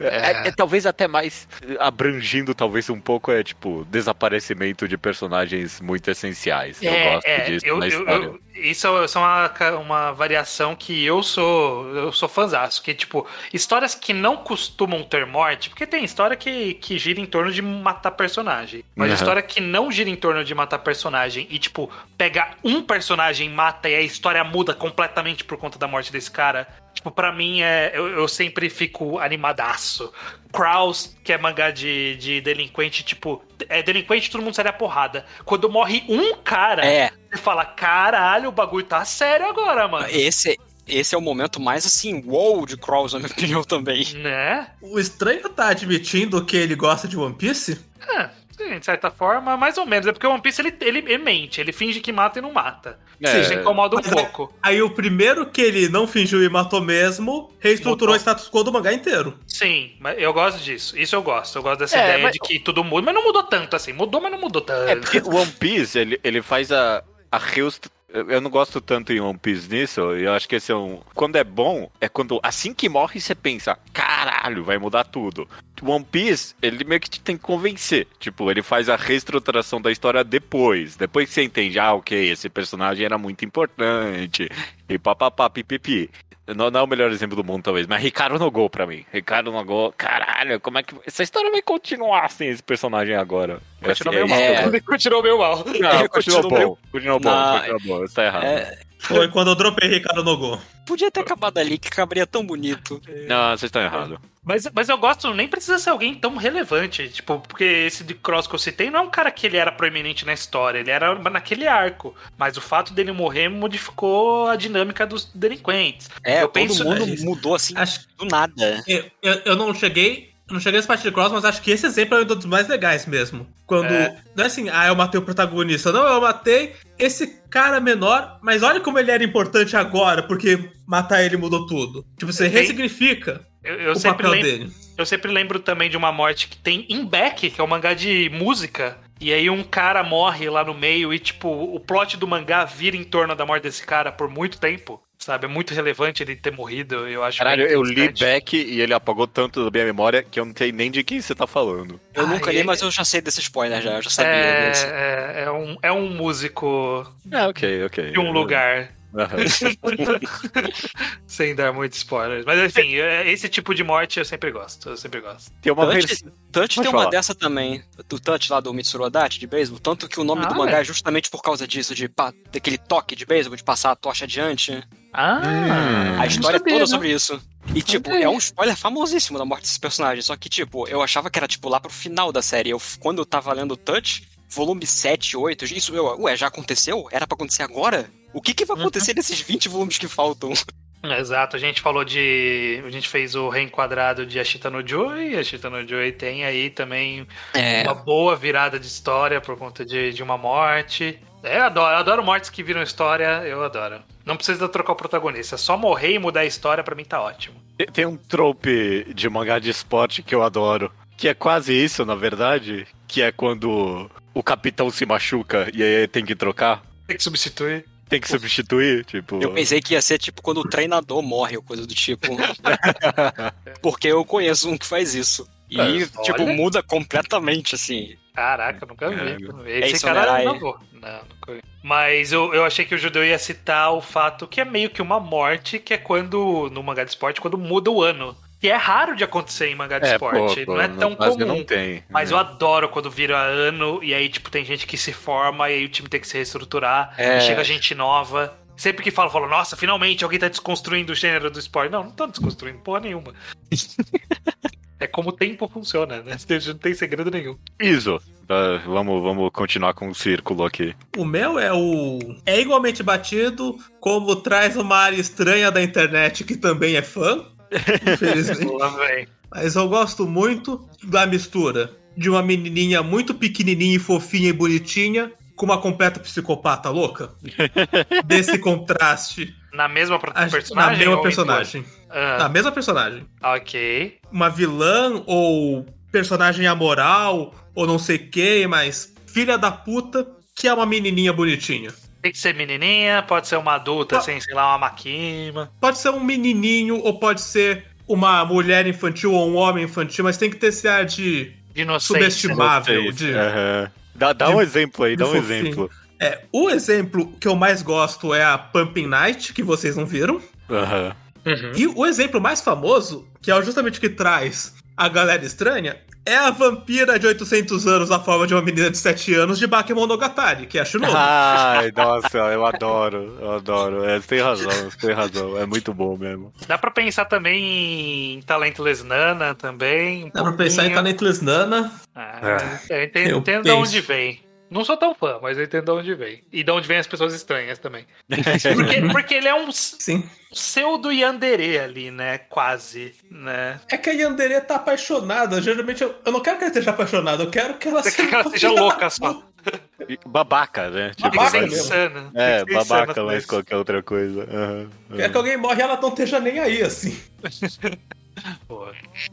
é. É, é, talvez até mais abrangindo, talvez um pouco, é tipo, desaparecimento de personagens muito essenciais. eu é, gosto disso eu, na história. Eu, isso é uma, uma variação que eu sou eu sou fãzaço, que tipo, histórias que não costumam ter morte, porque tem história que, que gira em torno de matar personagem, mas uhum. História que não gira em torno de matar personagem e tipo, pega um personagem, mata e a história muda completamente por conta da morte desse cara, Tipo, pra mim, é, eu, eu sempre fico animadaço. Kraus, que é mangá de, de delinquente, tipo, é delinquente, todo mundo sai da porrada. Quando morre um cara, é. você fala, caralho, o bagulho tá sério agora, mano. Esse, esse é o momento mais assim, wow de Kraus, na minha opinião, também. Né? O estranho tá admitindo que ele gosta de One Piece? É. Sim, de certa forma, mais ou menos. É porque o One Piece ele, ele, ele mente, ele finge que mata e não mata. É. Isso incomoda um Mas pouco. Aí, aí, o primeiro que ele não fingiu e matou mesmo, reestruturou o status quo do mangá inteiro. Sim, mas eu gosto disso. Isso eu gosto. Eu gosto dessa é, ideia mas... de que tudo muda, mas não mudou tanto assim. Mudou, mas não mudou tanto. É porque o One Piece, ele, ele faz a, a eu não gosto tanto em One Piece nisso. Eu acho que esse é um. Quando é bom, é quando assim que morre você pensa, caralho, vai mudar tudo. One Piece, ele meio que te tem que convencer. Tipo, ele faz a reestruturação da história depois. Depois que você entende, ah, ok, esse personagem era muito importante. E papapá, pipipi. Não, não é o melhor exemplo do mundo, talvez, mas Ricardo no gol pra mim. Ricardo no gol, caralho, como é que. Essa história vai continuar sem esse personagem agora? Continuou meio mal. É... Continuou meio mal. Não, continuou bom. Continuou bom, continuou bom. Isso tá errado. É... Foi quando eu dropei Ricardo no gol. Podia ter acabado ali, que caberia tão bonito. Não, vocês estão errados. Mas, mas eu gosto, nem precisa ser alguém tão relevante. Tipo, porque esse de Cross que eu citei não é um cara que ele era proeminente na história, ele era naquele arco. Mas o fato dele morrer modificou a dinâmica dos delinquentes. É, eu todo penso, mundo é, mudou assim acho, do nada. Eu, eu, eu não cheguei eu não cheguei nessa parte de Cross, mas acho que esse exemplo é um dos mais legais mesmo. Quando. É. Não é assim, ah, eu matei o protagonista. Não, eu matei esse cara menor, mas olha como ele era importante agora, porque matar ele mudou tudo. Tipo, você ressignifica eu, eu o papel lembro, dele. Eu sempre lembro também de uma morte que tem em Beck, que é um mangá de música. E aí um cara morre lá no meio e, tipo, o plot do mangá vira em torno da morte desse cara por muito tempo. Sabe, é muito relevante ele ter morrido, eu acho. Caralho, eu li Beck e ele apagou tanto da minha memória que eu não sei nem de quem você tá falando. Eu ah, nunca li, mas eu já sei desse spoiler já, eu já sabia é, desse. É, é, um, é um músico. É, ok, ok. De um lugar. Sem dar muitos spoilers. Mas enfim, é, esse tipo de morte eu sempre gosto. Eu sempre gosto. Tem uma Touch, Touch tem uma dessa também. Do Touch lá do Mitsuru Adachi de beisebol. Tanto que o nome ah, do mangá é? é justamente por causa disso, de daquele toque de beisebol, de passar a tocha adiante. Ah, hum. a história sabia, toda não. sobre isso. E, tipo, é um spoiler famosíssimo da morte desse personagem. Só que, tipo, eu achava que era, tipo, lá pro final da série. Eu, quando eu tava lendo Touch, volume 7, 8, isso, eu, ué, já aconteceu? Era para acontecer agora? O que, que vai acontecer uhum. nesses 20 volumes que faltam? Exato, a gente falou de. A gente fez o reenquadrado de Ashita no Joy, e Ashita no Joy tem aí também é. uma boa virada de história por conta de, de uma morte. É, eu adoro, eu adoro mortes que viram história, eu adoro. Não precisa trocar o protagonista, só morrer e mudar a história para mim tá ótimo. Tem um trope de mangá de esporte que eu adoro, que é quase isso, na verdade, que é quando o capitão se machuca e aí tem que trocar. Tem que substituir. Tem que substituir, tipo. Eu pensei que ia ser tipo quando o treinador morre ou coisa do tipo. Porque eu conheço um que faz isso. E, é, tipo, olha. muda completamente, assim. Caraca, nunca vi. É, Esse cara não. Não, nunca vi. Mas eu, eu achei que o judeu ia citar o fato que é meio que uma morte, que é quando, no mangá de esporte, quando muda o ano. Que é raro de acontecer em mangá de é, esporte. Pouco, não é tão comum. Não tem. Mas eu adoro quando vira ano e aí, tipo, tem gente que se forma e aí o time tem que se reestruturar. É. E chega gente nova. Sempre que falo, falo, nossa, finalmente alguém tá desconstruindo o gênero do esporte. Não, não tô desconstruindo porra nenhuma. é como o tempo funciona, né? Não tem segredo nenhum. Isso. Uh, vamos, vamos continuar com o círculo aqui. O meu é o. É igualmente batido, como traz uma área estranha da internet que também é fã. Infelizmente. Mas eu gosto muito da mistura de uma menininha muito pequenininha e fofinha e bonitinha com uma completa psicopata louca. Desse contraste. Na mesma a- personagem? Na mesma personagem. Ah, Na mesma personagem. ok. Uma vilã ou personagem amoral ou não sei quem, mas filha da puta que é uma menininha bonitinha. Tem que ser menininha, pode ser uma adulta, Ah. assim, sei lá, uma maquima. Pode ser um menininho ou pode ser uma mulher infantil ou um homem infantil, mas tem que ter esse ar de inocente. subestimável. De... aham. Dá, dá de- um exemplo aí, dá um fofinho. exemplo. É, o exemplo que eu mais gosto é a Pumping Night, que vocês não viram. Aham. Uhum. E o exemplo mais famoso, que é justamente o que traz a galera estranha, é a vampira de 800 anos na forma de uma menina de 7 anos de Bakemonogatari, que é a Shinobu. Ai, nossa, eu adoro, eu adoro. É, você tem razão, você tem razão. É muito bom mesmo. Dá pra pensar também em Talentless Nana também. um Dá pra pensar em pouquinho. Talentless Nana. Ah, eu entendo, Eu entendo de penso. onde vem. Não sou tão fã, mas eu entendo de onde vem. E de onde vem as pessoas estranhas também. Porque, porque ele é um Sim. pseudo Yandere ali, né? Quase, né? É que a Yandere tá apaixonada. Geralmente eu, eu não quero que ela esteja apaixonada, eu quero que ela Você seja. quer que ela seja louca só. Babaca, né? Tipo, Babaca mas- insana. É, insana babaca, isso. qualquer outra coisa. Quer aham. que alguém morre e ela não esteja nem aí, assim. Pô.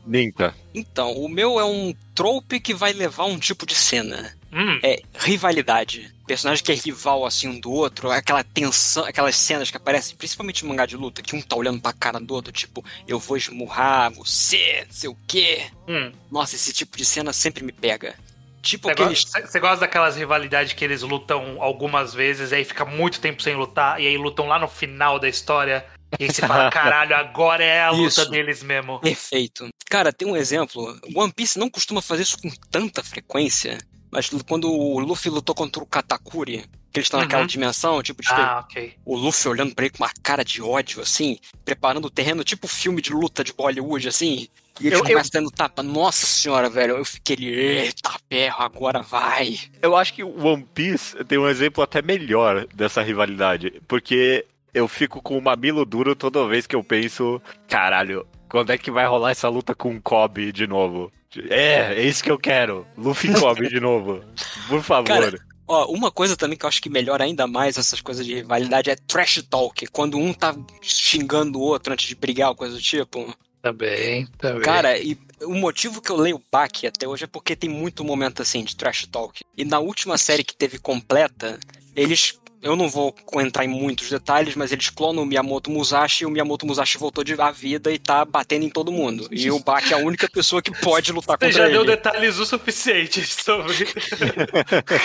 Ninta. Então, o meu é um trope que vai levar um tipo de cena. Hum, É rivalidade. Personagem que é rival assim um do outro, aquela tensão, aquelas cenas que aparecem principalmente em mangá de luta, que um tá olhando pra cara do outro, tipo, eu vou esmurrar você, não sei o quê. hum. Nossa, esse tipo de cena sempre me pega. Tipo Você aqueles. gosta, você gosta daquelas rivalidades que eles lutam algumas vezes, e aí fica muito tempo sem lutar, e aí lutam lá no final da história, e aí você fala, caralho, agora é a luta Isso. deles mesmo. Perfeito. Cara, tem um exemplo. One Piece não costuma fazer isso com tanta frequência, mas quando o Luffy lutou contra o Katakuri, que eles estão Uhum. naquela dimensão, tipo, de Ah, ok. o Luffy olhando pra ele com uma cara de ódio, assim, preparando o terreno, tipo filme de luta de Bollywood, assim. E eles Eu- começam dando tapa. Nossa senhora, velho. Eu fiquei ali, eita ferro, agora vai. Eu acho que o One Piece tem um exemplo até melhor dessa rivalidade, porque eu fico com o mamilo duro toda vez que eu penso, caralho, quando é que vai rolar essa luta com o Kobe de novo? É, é isso que eu quero. Luffy Kobe de novo. Por favor. Cara, Ó, uma coisa também que eu acho que melhora ainda mais essas coisas de rivalidade é trash talk. Quando um tá xingando o outro antes de brigar ou coisa do tipo. Também, também. Cara, e o motivo que eu leio Baki até hoje é porque tem muito momento assim de trash talk. E na última série que teve completa, eles. Eu não vou entrar em muitos detalhes, mas eles clonam o Miyamoto Musashi e o Miyamoto Musashi voltou de à vida e tá batendo em todo mundo. E o Baki é a única pessoa que pode lutar Você contra já deu ele. detalhes o suficiente sobre.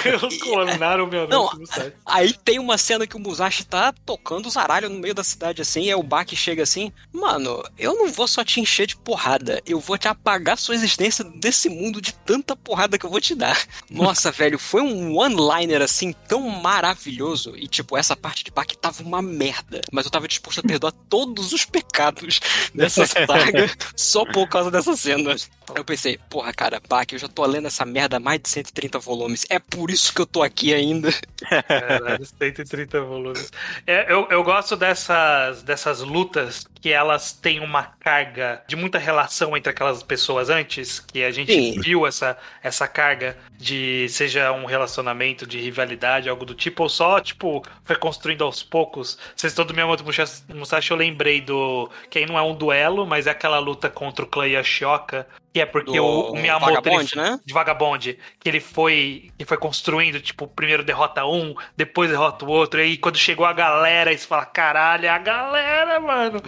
Eles clonaram meu Não, nome no site. Aí tem uma cena que o Musashi tá tocando zaralho no meio da cidade assim, e aí o Baki chega assim, mano, eu não vou só te encher de porrada, eu vou te apagar sua existência desse mundo de tanta porrada que eu vou te dar. Nossa, velho, foi um one-liner assim tão maravilhoso, e tipo, essa parte de Baki tava uma merda, mas eu tava disposto a perdoar todos os pecados dessa saga só por causa dessa cena. Eu pensei, porra, cara, Baki, eu já tô lendo essa merda há mais de 130 volumes, é por isso que eu tô aqui ainda. Caralho, 130 volumes. É, eu, eu gosto dessas, dessas lutas que elas têm uma carga de muita relação entre aquelas pessoas antes, que a gente Sim. viu essa, essa carga de seja um relacionamento de rivalidade, algo do tipo, ou só, tipo, foi construindo aos poucos. Vocês todo Miyamoto Musashi, Musashi, eu lembrei do. Que aí não é um duelo, mas é aquela luta contra o Clay Yoshioka, que é porque Do o, o Miyamoto. ele- Vagabond, né? de Vagabond, que ele foi que foi construindo, tipo, primeiro derrota um, depois derrota o outro, e aí quando chegou a galera, você fala, caralho, é a galera, mano.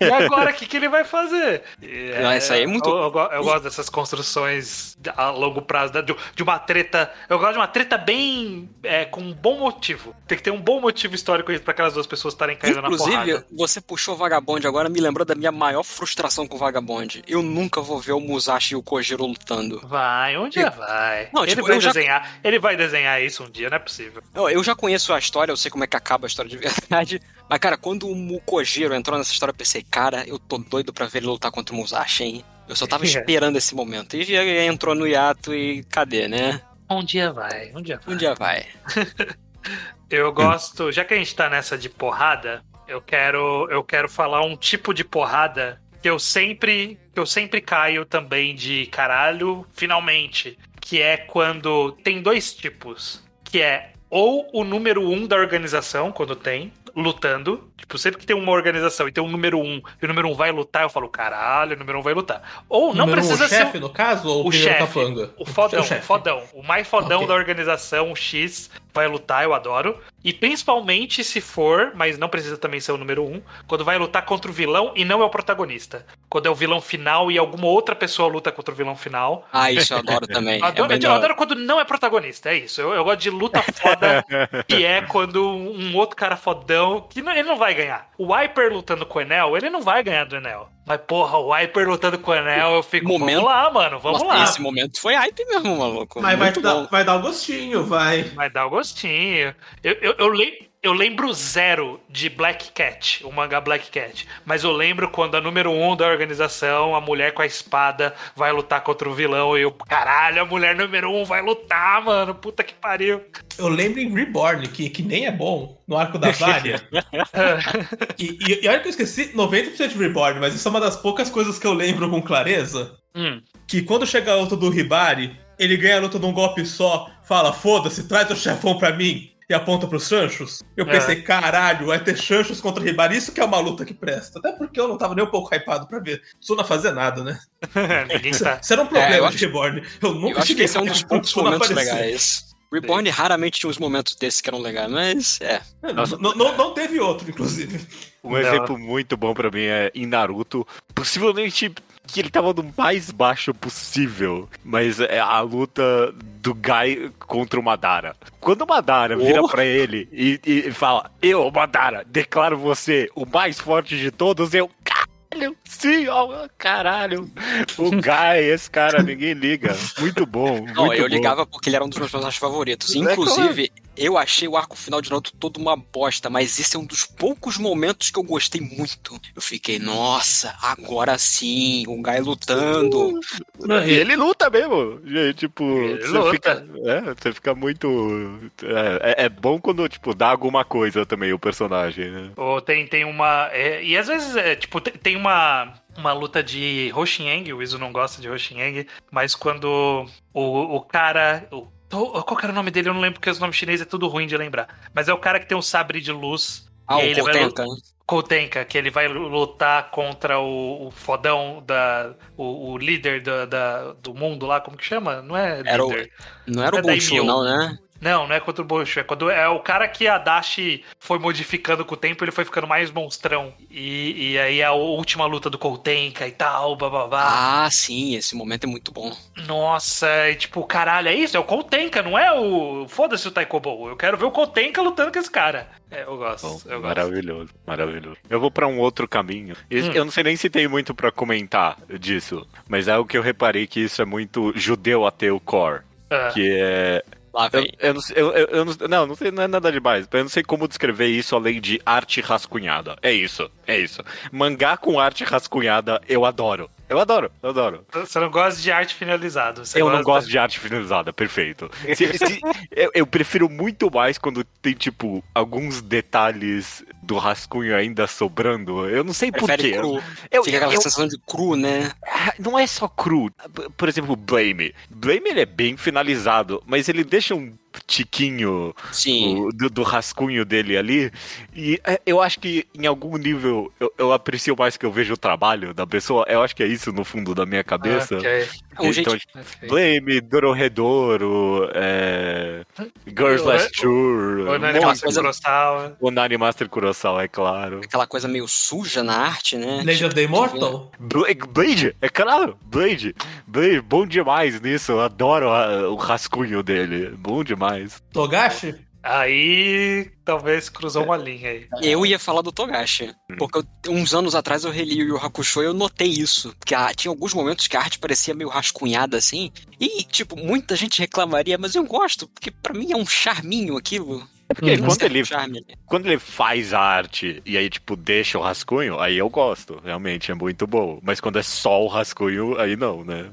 E agora o que, que ele vai fazer? E, Não, isso aí é muito- Eu, eu eu gosto dessas construções a longo prazo, de, de uma treta. Eu gosto de uma treta bem. é, com um bom motivo. Tem que ter um bom motivo histórico para aquelas duas pessoas estarem caindo na Inclusive, porrada. você puxou o Vagabond agora, me lembrou da minha maior frustração com o Vagabond. Eu nunca vou ver o Musashi e o Kojiro lutando. Vai, um dia vai. Não, ele tipo, vai eu já- desenhar. Ele vai desenhar isso um dia, não é possível. Eu, eu já conheço a história, eu sei como é que acaba a história de verdade. Mas, cara, quando o Kojiro entrou nessa história, eu pensei, cara, eu tô doido pra ver ele lutar contra o Musashi, hein? Eu só tava esperando esse momento. E já entrou no hiato e cadê, né? Um dia vai, um dia vai. Um dia vai. Eu gosto, já que a gente tá nessa de porrada, eu quero, eu quero falar um tipo de porrada que eu sempre, que eu sempre caio também de caralho, finalmente, que é quando tem dois tipos, que é ou o número um da organização, quando tem, lutando. Tipo, sempre que tem uma organização e tem um número um, e o número um vai lutar, eu falo, caralho, o número um vai lutar. Ou não Número um, precisa o ser. chefe, no caso, ou o, o chefe, capanga? o fodão, É o, chefe. fodão, o mais fodão Ok. da organização, o X, vai lutar, eu adoro. E principalmente se for, mas não precisa também ser o número um, quando vai lutar contra o vilão e não é o protagonista. Quando é o vilão final e alguma outra pessoa luta contra o vilão final. Ah, isso eu adoro também. Eu adoro, é eu adoro quando não é protagonista, é isso. Eu, eu gosto de luta foda, que é quando um outro cara fodão, que não- ele não vai ganhar. O Viper lutando com o Enel, ele não vai ganhar do Enel. Mas, porra, o Viper lutando com o Enel, eu fico, Momento- vamos lá, mano, vamos Nossa, lá. Esse momento foi hype mesmo, maluco. Mas vai dar, vai dar um gostinho, vai. Vai dar o gostinho. Eu, eu, eu, lem- eu lembro zero de Black Cat, o mangá Black Cat. Mas eu lembro quando a número um da organização, a mulher com a espada, vai lutar contra o vilão. E eu, caralho, a mulher número um vai lutar, mano. Puta que pariu. Eu lembro em Reborn, que, que nem é bom, no arco da Vária. e, e, e olha que eu esqueci 90% de Reborn, mas isso é uma das poucas coisas que eu lembro com clareza. Hum. Que quando chega a luta do Hibari, ele ganha a luta de um golpe só, fala, foda-se, traz o chefão pra mim. E aponta pros Chanchos. Eu É. pensei, caralho, vai ter Chanchos contra Hibari, isso que é uma luta que presta. Até porque eu não tava nem um pouco hypado pra ver. Suna fazer nada, né? Ninguém tá. Isso era um É, problema eu de acho- Reborn. Eu nunca Eu acho que cheguei esse é um dos poucos momentos legais. Reborn raramente tinha uns momentos desses que eram legais, mas é. Nossa. Não, não, não teve outro, inclusive. Um exemplo muito bom pra mim é em Naruto, possivelmente que ele tava no mais baixo possível, mas é a luta do Gai contra o Madara. Quando o Madara vira Oh. pra ele e, e fala: Eu, Madara, declaro você o mais forte de todos, eu. Caralho, sim, ó, caralho. O Gai, esse cara, ninguém liga. Muito bom. Muito Não, eu bom. ligava porque ele era um dos meus personagens favoritos. É, Inclusive, eu achei o arco final de Naruto todo uma bosta, mas esse é um dos poucos momentos que eu gostei muito. Eu fiquei, nossa, agora sim, o Gai lutando. E ele luta mesmo. gente, Tipo, Ele você luta. fica, é, você fica muito. É, é- é bom quando, tipo, dá alguma coisa também o personagem, né? Ou tem, tem uma. é, e às vezes, é, tipo, tem, tem uma, uma luta de Hoshieng, o Izu não gosta de Hoshieng, mas quando o, o cara. O, qual que era o nome dele? Eu não lembro porque os nomes chineses é tudo ruim de lembrar. Mas é o cara que tem um sabre de luz. Ah, o ele vai Kotenka. Que ele vai lutar contra o, o fodão da. O, o líder da, da- do mundo lá, como que chama? Não é líder. Era o- Não era o Bonshu, não, né? Não, não é contra o Boshu, é quando é o cara que a Dashi foi modificando com o tempo, ele foi ficando mais monstrão. E, e aí a última luta do Koutenka e tal, bababá. Ah, sim, esse momento é muito bom. Nossa, e tipo, caralho, é isso? É o Koutenka, não é o. Foda-se o Taikobo. Eu quero ver o Koutenka lutando com esse cara. É, eu gosto, Bom, eu gosto. maravilhoso, maravilhoso. Eu vou pra um outro caminho. Hum. Eu não sei nem se tem muito pra comentar disso, mas é o que eu reparei que isso é muito judeu ateu core, Ah, que é Lá vem. eu eu, eu, eu não, não, não sei, não é nada demais. Eu não sei como descrever isso além de arte rascunhada. É isso, é isso. Mangá com arte rascunhada, eu adoro. Eu adoro, eu adoro. Você não gosta de arte finalizada. Você eu não gosto de arte finalizada, perfeito. Se- se- eu, eu prefiro muito mais quando tem, tipo, alguns detalhes do rascunho ainda sobrando. Eu não sei porquê. cru. Eu, Fica aquela eu- sensação de cru, né? ah, não é só cru. Por exemplo, Blame. Blame ele é bem finalizado, mas ele deixa um tiquinho Sim. o- do, do rascunho dele ali. E é, eu acho que em algum nível eu, eu aprecio mais que eu vejo o trabalho da pessoa. Eu acho que é isso no fundo da minha cabeça. Ah, ok. É um jeito. Então, Blame, Dororedoro, é... Girls O- Last Tour, O Nani monte- Master Kurosawa. o Nani Master Kurosawa, é claro. Aquela coisa meio suja na arte, né? Lady of the Immortal? Bla- Blade, é claro, Blade. Blade, bom demais nisso. Eu adoro a- o rascunho dele. Bom demais. Togashi? Aí talvez cruzou uma linha aí. Eu ia falar do Togashi. Porque eu- uns anos atrás eu reli o Yu Hakusho e eu notei isso. Que a- tinha alguns momentos que a arte parecia meio rascunhada assim. E, tipo, muita gente reclamaria, mas eu gosto, porque pra mim é um charminho aquilo. Porque Um quando ele, quando ele faz a arte e aí, tipo, deixa o rascunho, aí eu gosto. Realmente é muito bom. Mas quando é só o rascunho, aí não, né?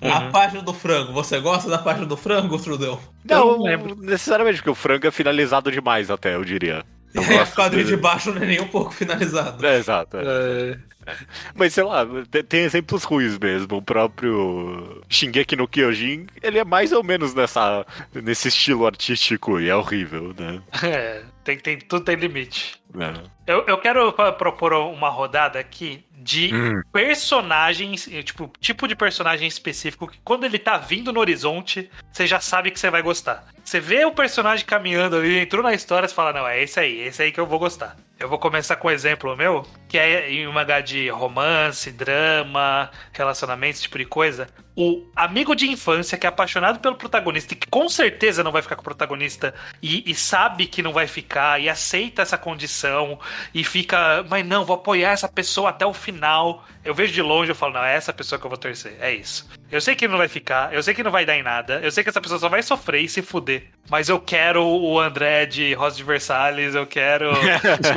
A página do frango. Você gosta da página do frango, Trudeu? Não, não lembro. necessariamente, porque o frango é finalizado demais até, eu diria. Eu E o gosto quadrinho de- de baixo não é nem um pouco finalizado. É, exato. é. É, Mas sei lá, te- tem exemplos ruins mesmo. O próprio Shingeki no Kyojin, ele é mais ou menos nessa, nesse estilo artístico e é horrível, né? é, tem, tem, tudo tem limite. É. Eu, eu quero propor uma rodada aqui de Hum. personagens, eh, tipo, tipo de personagem específico que quando ele tá vindo no horizonte, você já sabe que você vai gostar. Você vê o personagem caminhando ali, entrou na história, você fala, não, é esse aí, é esse aí que eu vou gostar. Eu vou começar com um exemplo meu, que é em uma H de romance, drama, relacionamento, esse tipo de coisa. O amigo de infância que é apaixonado pelo protagonista e que com certeza não vai ficar com o protagonista e, e sabe que não vai ficar e aceita essa condição e fica, mas não, vou apoiar essa pessoa até o final. Eu vejo de longe, eu falo, não, é essa pessoa que eu vou torcer, é isso. Eu sei que não vai ficar, eu sei que não vai dar em nada, eu sei que essa pessoa só vai sofrer e se fuder. Mas eu quero o André de Rosa de Versalhes, eu quero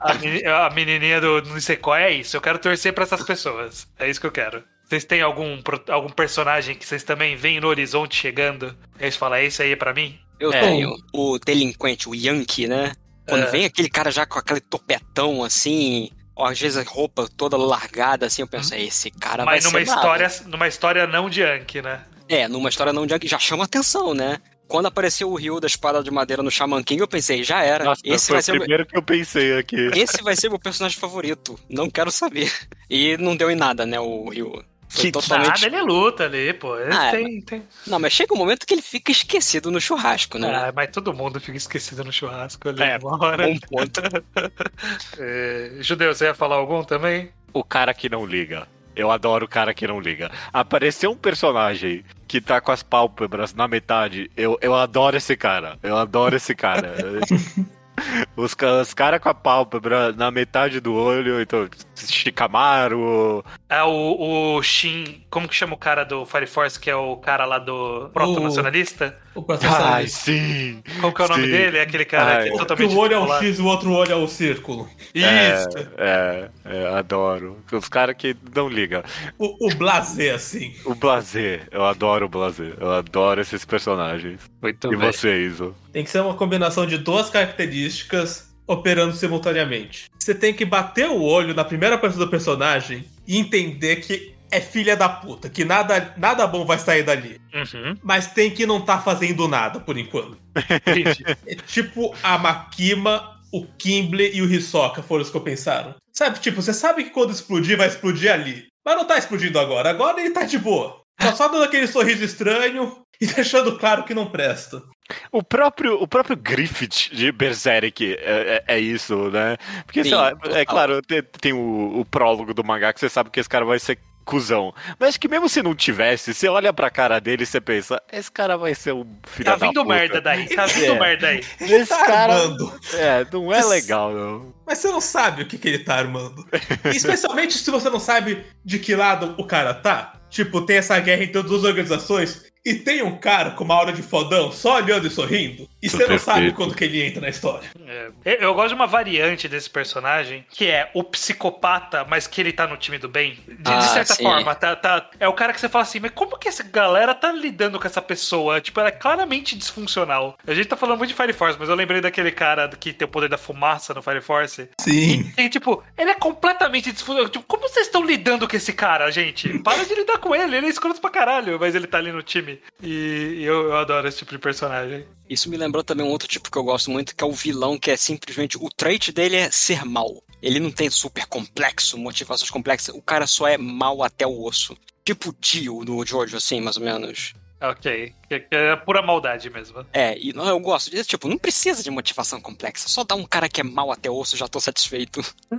a, a meni- a menininha do não sei qual, é isso. Eu quero torcer pra essas pessoas. É isso que eu quero. Vocês têm algum, algum personagem que vocês também veem no horizonte chegando? E eles falam, é esse aí pra mim? Eu É. tenho o delinquente, o Yankee, né? Quando É. vem aquele cara já com aquele topetão assim, ó, às vezes a roupa toda largada assim, eu penso, esse cara Mas vai numa ser história, numa história não de Anki, né? É, numa história não de Yankee já chama atenção, né? Quando apareceu o Rio da Espada de Madeira no Shaman King, eu pensei, já era. Nossa, esse foi vai o ser o meu- primeiro que eu pensei aqui. esse vai ser meu personagem favorito. Não quero saber. E não deu em nada, né, o Rio. Que totalmente. Nada, ele luta ali, pô. Ele Ah, é, tem, tem... Não, mas chega um momento que ele fica esquecido no churrasco, né? Ah, mas todo mundo fica esquecido no churrasco ali. É, uma hora. Bom ponto. É, Judeu, você ia falar algum também? O cara que não liga. Eu adoro o cara que não liga. Apareceu um personagem que tá com as pálpebras na metade. Eu, eu adoro esse cara. Eu adoro esse cara. Os, os caras com a pálpebra na metade do olho, então, Shikamaru. É o, o Shin. Como que chama o cara do Fire Force, que é o cara lá do proto-nacionalista? O Ai, protagonista. sim! Qual que é o nome Sim. dele? É aquele cara Ai. que é Que totalmente. o olho é o. X e o outro olho é o círculo. Isso! É, é, adoro. Os caras que não ligam. O, o blazer, assim. O Blazer, eu adoro o Blazer. Eu adoro esses personagens. Muito e bem. você, Iso? Tem que ser uma combinação de duas características operando simultaneamente. Você tem que bater o olho na primeira pessoa do personagem e entender que é filha da puta, que nada, nada bom vai sair dali. Uhum. Mas tem que não tá fazendo nada por enquanto. É tipo a Makima, o Kimble e o Hisoka foram os que eu pensaram. Sabe, tipo, você sabe que quando explodir, vai explodir ali. Mas não tá explodindo agora. Agora ele tá de boa. Tá só dando aquele sorriso estranho e deixando claro que não presta. O próprio, o próprio Griffith de Berserk é, é- é isso, né? Porque, sei Sim, lá, é total. claro, tem, tem o, o prólogo do mangá que você sabe que esse cara vai ser cuzão. Mas acho que mesmo se não tivesse, você olha pra cara dele e você pensa, esse cara vai ser um filho Tá da vindo puta. merda daí, tá vindo É. merda aí. Esse tá cara, armando. é, não é legal, não. Mas você não sabe o que, que ele tá armando. Especialmente se você não sabe de que lado o cara tá. Tipo, tem essa guerra entre as duas organizações e tem um cara com uma aura de fodão só olhando e sorrindo. E você não sabe quando que ele entra na história. É, eu- gosto de uma variante desse personagem, que é o psicopata, mas que ele tá no time do bem. De, de Ah, certa sim. forma, tá, tá- é o cara que você fala assim, mas como que essa galera tá lidando com essa pessoa? Tipo, ela é claramente disfuncional. A gente tá falando muito de Fire Force, mas eu lembrei daquele cara que tem o poder da fumaça no Fire Force. Sim. E, tipo, ele é completamente disfuncional. Tipo, como vocês estão lidando com esse cara, gente? Para de lidar com ele, ele é escroto pra caralho, mas ele tá ali no time. E eu, eu adoro esse tipo de personagem. Isso me lembrou também um outro tipo que eu gosto muito, que é o vilão, que é simplesmente. O trait dele é ser mal. Ele não tem super complexo, motivações complexas. O cara só é mal até o osso. Tipo o Dio do Jojo, assim, mais ou menos. Ok. Que, que é pura maldade mesmo. É, e não, eu gosto disso. Tipo, não precisa de motivação complexa. Só dá um cara que é mal até o osso, já tô satisfeito.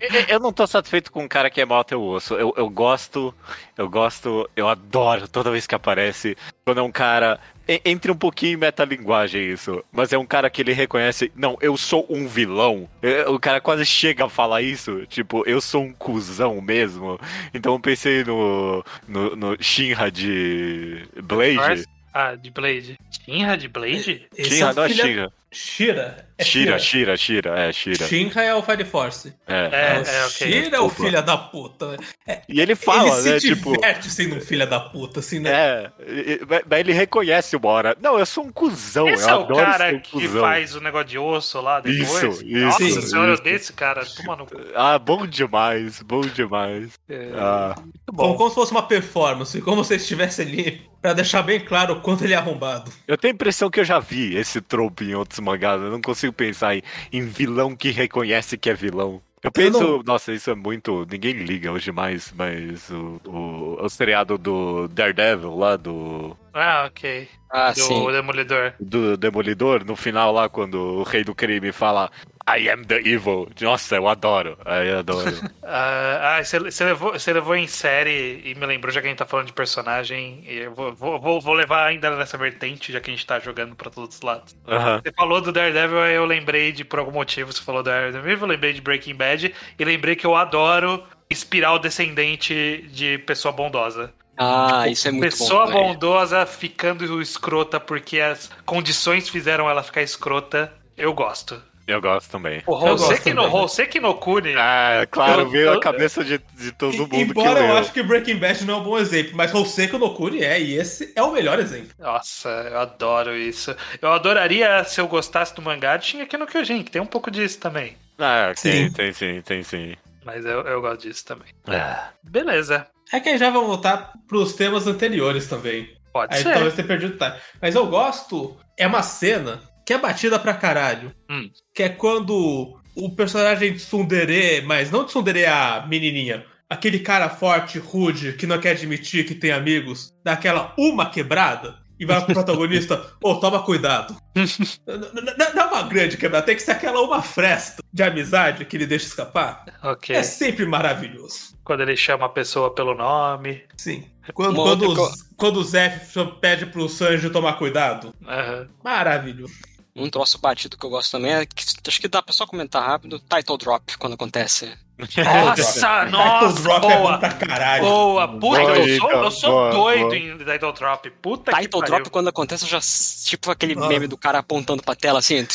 Eu- Eu não tô satisfeito com um cara que é mal até o osso. Eu, eu gosto, eu gosto, eu adoro toda vez que aparece. Quando é um cara. Entre um pouquinho em metalinguagem isso. Mas é um cara que ele reconhece. Não, eu sou um vilão. O cara quase chega a falar isso. Tipo, eu sou um cuzão mesmo. Então eu pensei no. no, no Shinra de Blade. Ah, de Blade. Shinra de Blade? Esse Shinra, o não é filha- Shinra. Shira. É Shira, Shira, Shira, é Shira. Shinra é o Fire Force. É. É, o é, ok. Shira é o filho da puta. E ele fala, ele né, se tipo... diverte sendo um filho da puta, assim, né? É, mas ele reconhece uma hora. Não, eu sou um cuzão, Esse eu é o adoro cara ser um que cuzão. faz o negócio de osso lá depois? Isso, isso, Nossa isso. senhora, eu desse cara. Toma no cu. Ah, bom demais, bom demais. É, Ah, muito Como, bom. como se fosse uma performance, como se estivesse ali pra deixar bem claro o quanto ele é arrombado. eu tenho a impressão que eu já vi esse trope em outros mangás. Eu não consigo pensar em, em vilão que reconhece que é vilão. Eu penso, não- nossa, isso é muito. Ninguém liga hoje mais, mas o, o, o seriado do Daredevil lá, do, Ah, ok. Ah, Do sim. Demolidor. do Demolidor, no final lá, quando o rei do crime fala I am the evil. Nossa, eu adoro. Eu adoro. Ah, ah, você levou, você levou em série e me lembrou, já que a gente tá falando de personagem, e eu vou, vou, vou- levar ainda nessa vertente, já que a gente tá jogando pra todos os lados. Você falou do Daredevil, aí eu lembrei de, por algum motivo, você falou do Daredevil, eu lembrei de Breaking Bad, e lembrei que eu adoro espiral descendente de pessoa bondosa. Ah, isso é muito pessoa bom. bondosa ficando escrota porque as condições fizeram ela ficar escrota, eu gosto. Eu gosto também. O Eu Hoseki no. Hoseki no Kuni, Ah, claro, Eu- veio eu- a cabeça de, de todo mundo Embora que eu leu. acho que Breaking Bad não é um bom exemplo, mas Hoseki no Kuni é, e esse é o melhor exemplo. Nossa, eu adoro isso. Eu adoraria se eu gostasse do mangá de Shingeki no Kyojin, que tem um pouco disso também. Ah, tem, Sim. tem sim, tem sim. Mas eu, eu gosto disso também. Ah, Beleza, É que aí já vamos voltar pros temas anteriores também. pode Aí ser. talvez tenha perdido tá. Mas eu gosto. É uma cena que é batida pra caralho. Hum. Que é quando o personagem de Tsundere, mas não de Tsundere a menininha, aquele cara forte, rude, que não quer admitir que tem amigos, dá aquela uma quebrada e vai pro protagonista, ô, toma cuidado. Não é uma grande quebrada, tem que ser aquela uma fresta de amizade que ele deixa escapar. Ok. É sempre maravilhoso. Quando ele chama a pessoa pelo nome. Sim. Quando, Uma quando, outra os- quando o Zé pede pro Sanji tomar cuidado. Aham. Maravilhoso. Um troço batido que eu gosto também é que acho que dá pra só comentar rápido. Title drop quando acontece. Nossa, Title nossa, Drop é bom boa. pra caralho. Boa, puta, Boa, eu sou, eu sou boa, doido boa. em Title Drop. Puta que Title drop quando acontece, eu já. Tipo aquele Ah. meme do cara apontando pra tela assim.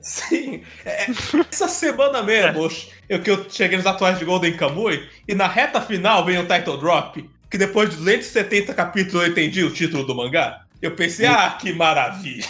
Sim. É, essa semana mesmo, eu que eu cheguei nos atuais de Golden Kamuy, e na reta final vem o Title Drop, que depois de 270 capítulos eu entendi o título do mangá. Eu pensei, ah, que maravilha.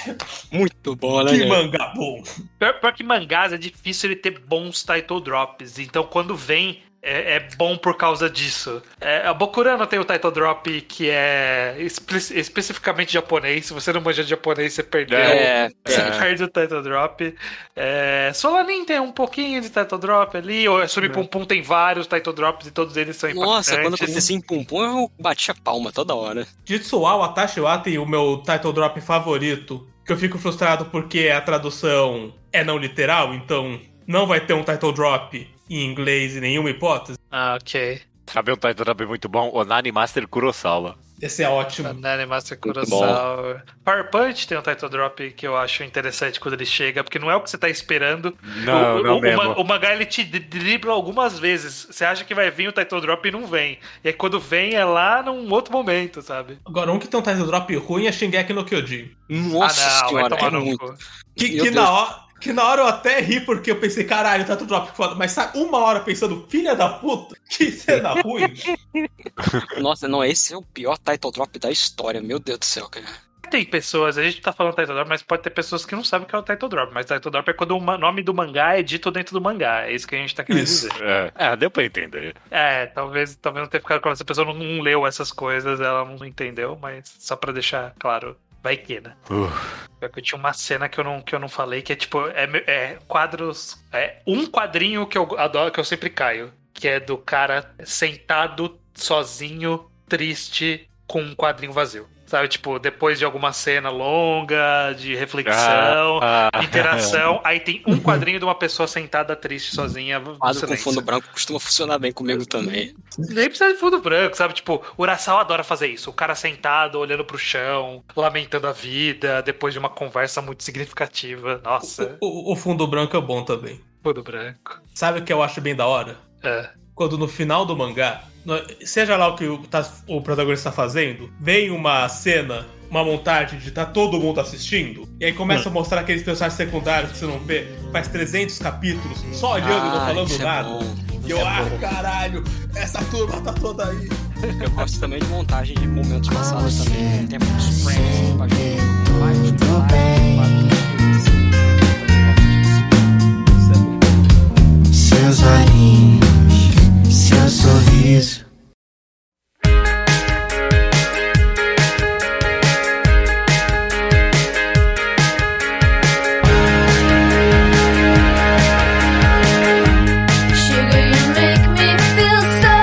Muito bom, né? Que mangá bom. Pior, pior que mangás é difícil ele ter bons title drops. Então quando vem, é, é bom por causa disso. É, a Bokurano tem o title drop que é espe- especificamente japonês. Se você não manja de japonês, você perdeu. É, Você É. perde o title drop. É, Solanin tem um pouquinho de title drop ali. O Sumi Pum Pum tem vários title drops e todos eles são Nossa, quando impactantes. acontecia em Pum Pum, eu batia palma toda hora. Jitsuwa Watashiwa tem o meu Title Drop favorito, que eu fico frustrado porque a tradução é não literal, então não vai ter um Title Drop em inglês em nenhuma hipótese. Ah, ok. Sabe um title drop muito bom? Onani Master Kurosawa. Esse é ótimo. Banana Master Kurosawa. Power Punch tem um title drop que eu acho interessante quando ele chega, porque não é o que você tá esperando. Não, o, não o, o, mesmo. ma- o mangá ele te dribla algumas vezes. Você acha que vai vir o title drop e não vem. E aí quando vem é lá num outro momento, sabe? Agora, um que tem um Title Drop ruim é Shingeki no Kyojin. Nossa ah, não, vai senhora, tomar é no muito. Que, que na hora, que na hora eu até ri porque eu pensei, caralho, Title Drop que foda. Mas sabe, uma hora pensando, filha da puta, que cena ruim. Nossa, não, esse é o pior title drop da história, meu Deus do céu, cara. Tem pessoas, a gente tá falando title drop, mas pode ter pessoas que não sabem o que é o title drop. Mas title drop é quando o nome do mangá é dito dentro do mangá. É isso que a gente tá querendo Isso. dizer. É, é, deu pra entender. É, talvez, talvez não tenha ficado claro. Se a pessoa não, não leu essas coisas, ela não entendeu, mas só pra deixar claro, vai que, né? Uh, Eu tinha uma cena que eu não, que eu não falei, que é tipo, é, é quadros. É um quadrinho que eu adoro, que eu sempre caio. Que é do cara sentado, sozinho, triste, com um quadrinho vazio. Sabe, tipo, depois de alguma cena longa, de reflexão, ah, ah, interação, aí tem um quadrinho de uma pessoa sentada triste, sozinha. Quadro com fundo branco costuma funcionar bem comigo também. Nem precisa de fundo branco, sabe? Tipo, o Urasawa adora fazer isso. O cara sentado, olhando pro chão, lamentando a vida, depois de uma conversa muito significativa. Nossa, O, o fundo branco é bom também. fundo branco. Sabe o que eu acho bem da hora? É. Quando no final do mangá, seja lá o que o, tá- o protagonista está fazendo, vem uma cena uma montagem de tá todo mundo assistindo, e aí começa a mostrar aqueles personagens secundários que você não vê, faz 300 capítulos, só olhando e não Ah, falando isso é nada. bom. E eu, ah, caralho, essa turma tá toda aí. Eu gosto também de montagem de momentos passados também. Tempo dos Friends, Isso é bom. Seus olhinhos, seu sorriso. Sugar, you make me feel so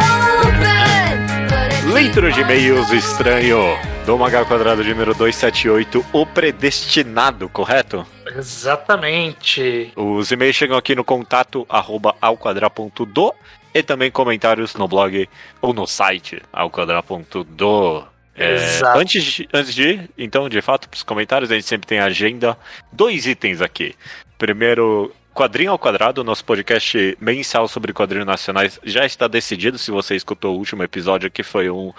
bad. But I Leitura de e-mails estranho do Magal Quadrado número 278, o predestinado, correto? Exatamente. Os e-mails chegam aqui no contato arroba alquadra.do e também comentários no blog ou no site alquadra.do. É, antes, de, antes de ir, então, de fato, para os comentários, a gente sempre tem agenda. Dois itens aqui. Primeiro, Quadrinho ao Quadrado, nosso podcast mensal sobre quadrinhos nacionais, já está decidido. Se você escutou o último episódio, que foi um,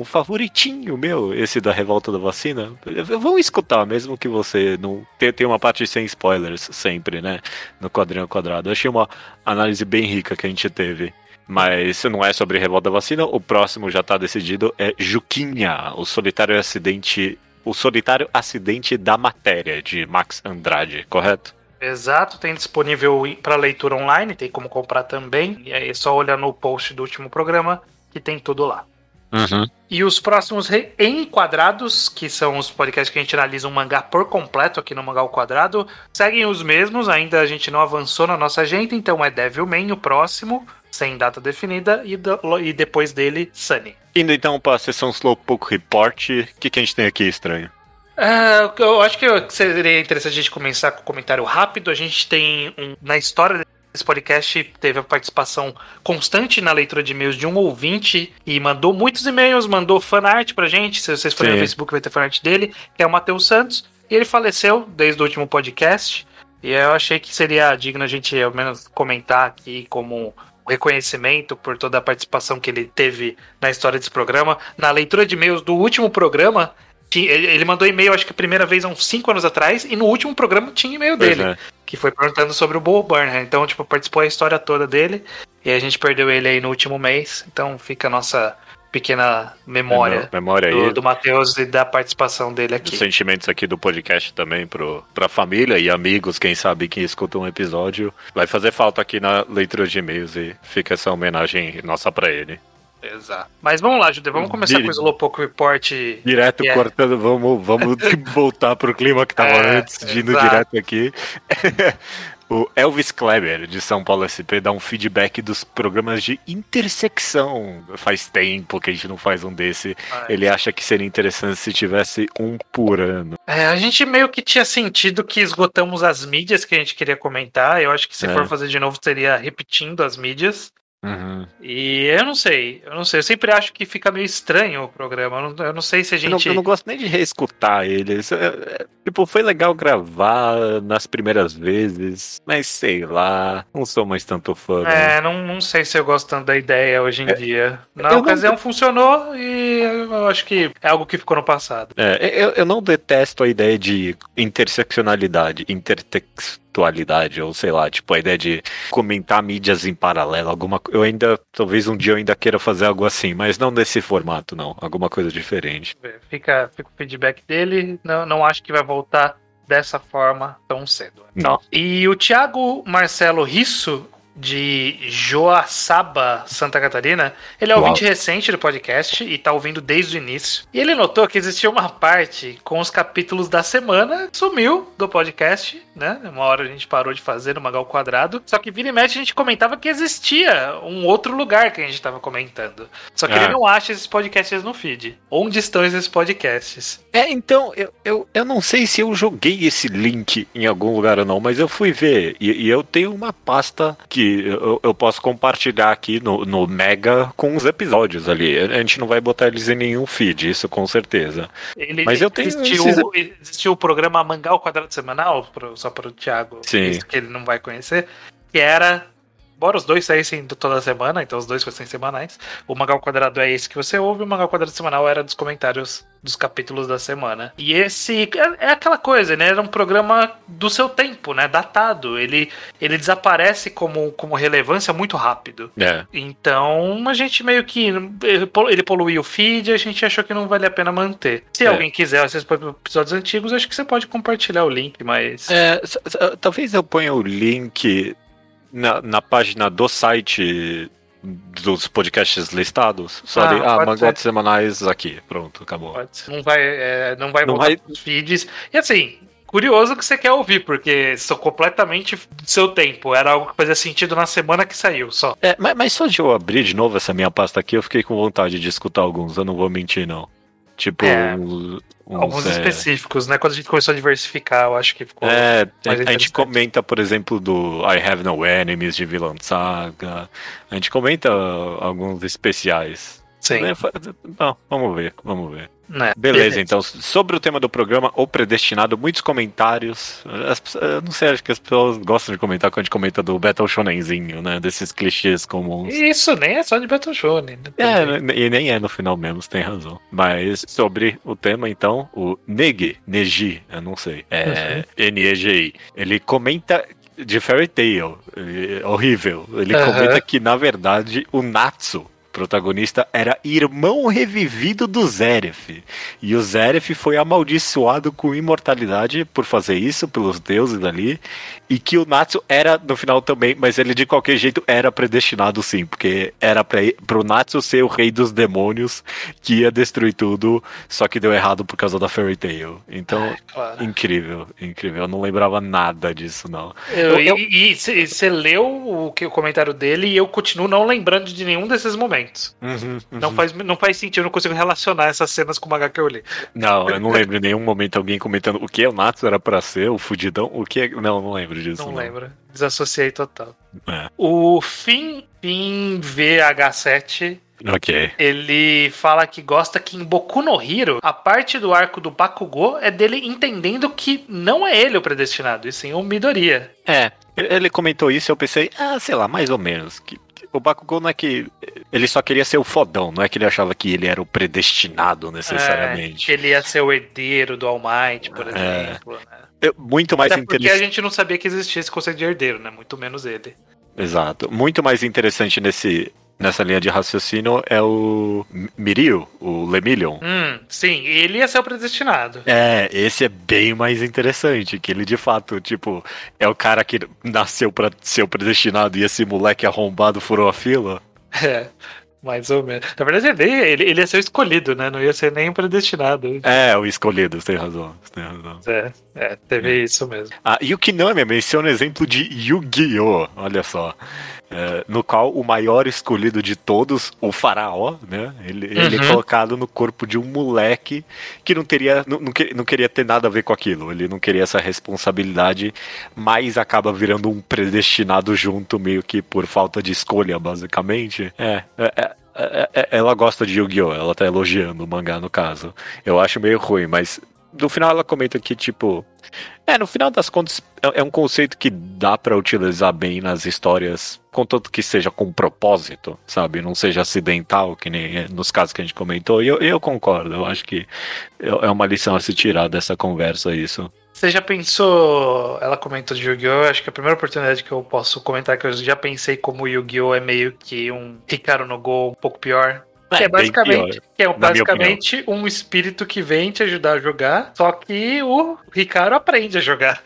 um favoritinho meu, esse da revolta da vacina. Vão escutar, mesmo que você não. Tem, tem uma parte sem spoilers sempre, né? No Quadrinho Quadrado. Eu achei uma análise bem rica que a gente teve. Mas não é sobre revolta da vacina, o próximo já tá decidido. É Juquinha, o solitário acidente. O solitário acidente da matéria, de Max Andrade, correto? Exato, tem disponível para leitura online, tem como comprar também. E aí é só olhar no post do último programa que tem tudo lá. Uhum. E os próximos enquadrados, que são os podcasts que a gente analisa um mangá por completo aqui no Mangá ao Quadrado, seguem os mesmos, ainda a gente não avançou na nossa agenda, então é Devilman o próximo, sem data definida, e, do- e depois dele, Sunny. Indo então para a sessão Slowpoke Report, o que, que a gente tem aqui estranho? Ah, eu acho que seria interessante a gente começar com um comentário rápido. A gente tem um, na história desse podcast teve a participação constante na leitura de e-mails de um ouvinte e mandou muitos e-mails, mandou fanart pra gente. Se vocês forem no Facebook vai ter fanart dele, que é o Matheus Santos. E ele faleceu desde o último podcast. E eu achei que seria digno a gente ao menos comentar aqui como um reconhecimento por toda a participação que ele teve na história desse programa. Na leitura de e-mails do último programa, ele mandou e-mail, acho que a primeira vez há uns 5 anos atrás, e no último programa tinha e-mail Pois dele, é. Que foi perguntando sobre o Bo Burnham. Então, tipo, participou a história toda dele, e a gente perdeu ele aí no último mês, então fica a nossa pequena memória Memória aí. do, do Matheus e da participação dele Os aqui. sentimentos aqui do podcast também pro, pra família e amigos, quem sabe que escutam um episódio. Vai fazer falta aqui na leitura de e-mails e fica essa homenagem nossa pra ele. Exato. Mas vamos lá, Judê, vamos começar Dire- com o Slowpoke Report. Direto Yeah. cortando, vamos, vamos voltar pro clima que tava É, antes de exato. direto aqui. o Elvis Kleber, de São Paulo SP, dá um feedback dos programas de intersecção. Faz tempo que a gente não faz um desse. É. Ele acha que seria interessante se tivesse um por ano. É, a gente meio que tinha sentido que esgotamos as mídias que a gente queria comentar. Eu acho que se É. for fazer de novo, seria repetindo as mídias. Uhum. E eu não sei, eu não sei. Eu sempre acho que fica meio estranho o programa. Eu não, eu não sei se a Eu não, gente. eu não gosto nem de reescutar eles. É, é, tipo, foi legal gravar nas primeiras vezes, mas sei lá, não sou mais tanto fã. né? É, não, não sei se eu gosto tanto da ideia hoje em dia. Na É, eu não- ocasião funcionou e eu acho que é algo que ficou no passado. É, eu, eu não detesto a ideia de interseccionalidade, intertextualidade, ou sei lá, tipo, a ideia de comentar mídias em paralelo, alguma Eu ainda, talvez um dia eu ainda queira fazer algo assim, mas não nesse formato, não. Alguma coisa diferente. Fica, fica o feedback dele. Não, não acho que vai voltar dessa forma tão cedo. Não. E o Thiago Marcelo Risso, de Joaçaba, Santa Catarina, ele é Uau. ouvinte recente do podcast e tá ouvindo desde o início. E ele notou que existia uma parte com os capítulos da semana sumiu do podcast, né? Uma hora a gente parou de fazer no Magal Quadrado. Só que vira e mexe a gente comentava que existia um outro lugar que a gente tava comentando. Só que Ah. ele não acha esses podcasts no feed. Onde estão esses podcasts? É, então, eu, eu, eu não sei se eu joguei esse link em algum lugar ou não, mas eu fui ver. E, e eu tenho uma pasta que eu, eu posso compartilhar aqui no, no Mega com os episódios ali. A gente não vai botar eles em nenhum feed, isso com certeza. Ele, Mas eu tenho existiu, esses- existiu o programa Mangal Quadrado Semanal, só para o Thiago, Sim. que ele não vai conhecer, que era embora os dois saíssem toda semana, então os dois fossem semanais, o Mangal Quadrado é esse que você ouve, o Mangal Quadrado semanal era dos comentários dos capítulos da semana. E esse é, é aquela coisa, né? Era um programa do seu tempo, né? Datado. Ele, ele desaparece como, como relevância muito rápido. É. Então a gente meio que. Ele polu- ele poluiu o feed e a gente achou que não vale a pena manter. Se É. alguém quiser acessar episódios antigos, acho que você pode compartilhar o link, mas. É, talvez eu ponha o link na, na página do site dos podcasts listados. Só Ah, de, ah, pode mangotes semanais aqui. Pronto, acabou. Não vai, é, não vai Não voltar vai- pros feeds. E assim, curioso que você quer ouvir, porque são completamente do seu tempo. Era algo que fazia sentido na semana que saiu, só. É, mas, mas só de eu abrir de novo essa minha pasta aqui, eu fiquei com vontade de escutar alguns, eu não vou mentir, não. Tipo, É, uns, uns, Alguns é, específicos, né? Quando a gente começou a diversificar, eu acho que ficou. É, a, gente comenta, por exemplo, do I Have No Enemies de Villain Saga. A gente comenta alguns especiais. Sim. Né, Não, vamos ver, vamos ver. Né? Beleza, então, sobre o tema do programa, O Predestinado, muitos comentários. As eu não sei, acho que as pessoas gostam de comentar quando a gente comenta do Battle Shonenzinho, né? Desses clichês comuns. Isso nem é só de Battle Shonen. né? É, né, e nem é no final mesmo, você tem razão. Mas sobre o tema, então, o Negi, Neji, eu não sei, é N-E-G-I, ele comenta de Fairy Tail, é horrível. Ele Aham. comenta que, na verdade, o Natsu, protagonista, era irmão revivido do Zeref. E o Zeref foi amaldiçoado com imortalidade por fazer isso, pelos deuses ali. E que o Natsu era, no final também, mas ele de qualquer jeito era predestinado sim, porque era pra, pro Natsu ser o rei dos demônios que ia destruir tudo, só que deu errado por causa da Fairy Tail. Então, Claro. incrível, incrível. Eu não lembrava nada disso, não. Eu- Eu- E você leu o, que, o comentário dele e eu continuo não lembrando de nenhum desses momentos. Não, faz, não faz sentido, eu não consigo relacionar essas cenas com o mangá que eu li. Não, eu não lembro em nenhum momento alguém comentando o que o Natsu era pra ser, o fudidão, o que é... Não, não lembro disso. Não lembro. Desassociei total. É. O Fim, Fim VH7 Ok. Ele fala que gosta que em Boku no Hero, a parte do arco do Bakugou é dele entendendo que não é ele o predestinado, e sim o Midoriya. É, ele comentou isso e eu pensei, ah, sei lá, mais ou menos. Que o Bakugou não é que. Ele só queria ser o fodão, não é que ele achava que ele era o predestinado necessariamente. É, que ele ia ser o herdeiro do All Might, por É. exemplo. Né? Muito mais Até porque a interessante. gente não sabia que existia esse conceito de herdeiro, né? Muito menos ele. Exato. Muito mais interessante nesse, nessa linha de raciocínio é o Mirio, o Lemillion. Hum, sim, ele ia ser o predestinado. É, esse é bem mais interessante, que ele de fato, tipo, é o cara que nasceu pra ser o predestinado e esse moleque arrombado furou a fila. É, mais ou menos. Na verdade, ele, ele, ele ia ser o escolhido, né? Não ia ser nem o predestinado. É, o escolhido, você tem razão, você tem razão. É, é teve isso mesmo. Ah, e o Kinami menciona o exemplo de Yu-Gi-Oh! Olha só. É, no qual o maior escolhido de todos, o faraó, né? Ele, ele é Uhum. colocado no corpo de um moleque que não teria, não, não, que- não queria ter nada a ver com aquilo. Ele não queria essa responsabilidade, mas acaba virando um predestinado junto, meio que por falta de escolha, basicamente. É, é, é, é, é, ela gosta de Yu-Gi-Oh! Ela tá elogiando o mangá, no caso. Eu acho meio ruim, mas no final ela comenta que, tipo. É, no final das contas, é é um conceito que dá pra utilizar bem nas histórias, contanto que seja com propósito, sabe? Não seja acidental, que nem é nos casos que a gente comentou. E eu, eu concordo, eu acho que é é uma lição a se tirar dessa conversa, isso. Você já pensou. Ela comentou de Yu-Gi-Oh! Acho que a primeira oportunidade que eu posso comentar que eu já pensei como o Yu-Gi-Oh! é meio que um Ricardo no Go um pouco pior. Que é, basicamente, que é basicamente um espírito que vem te ajudar a jogar, só que o Ricardo aprende a jogar.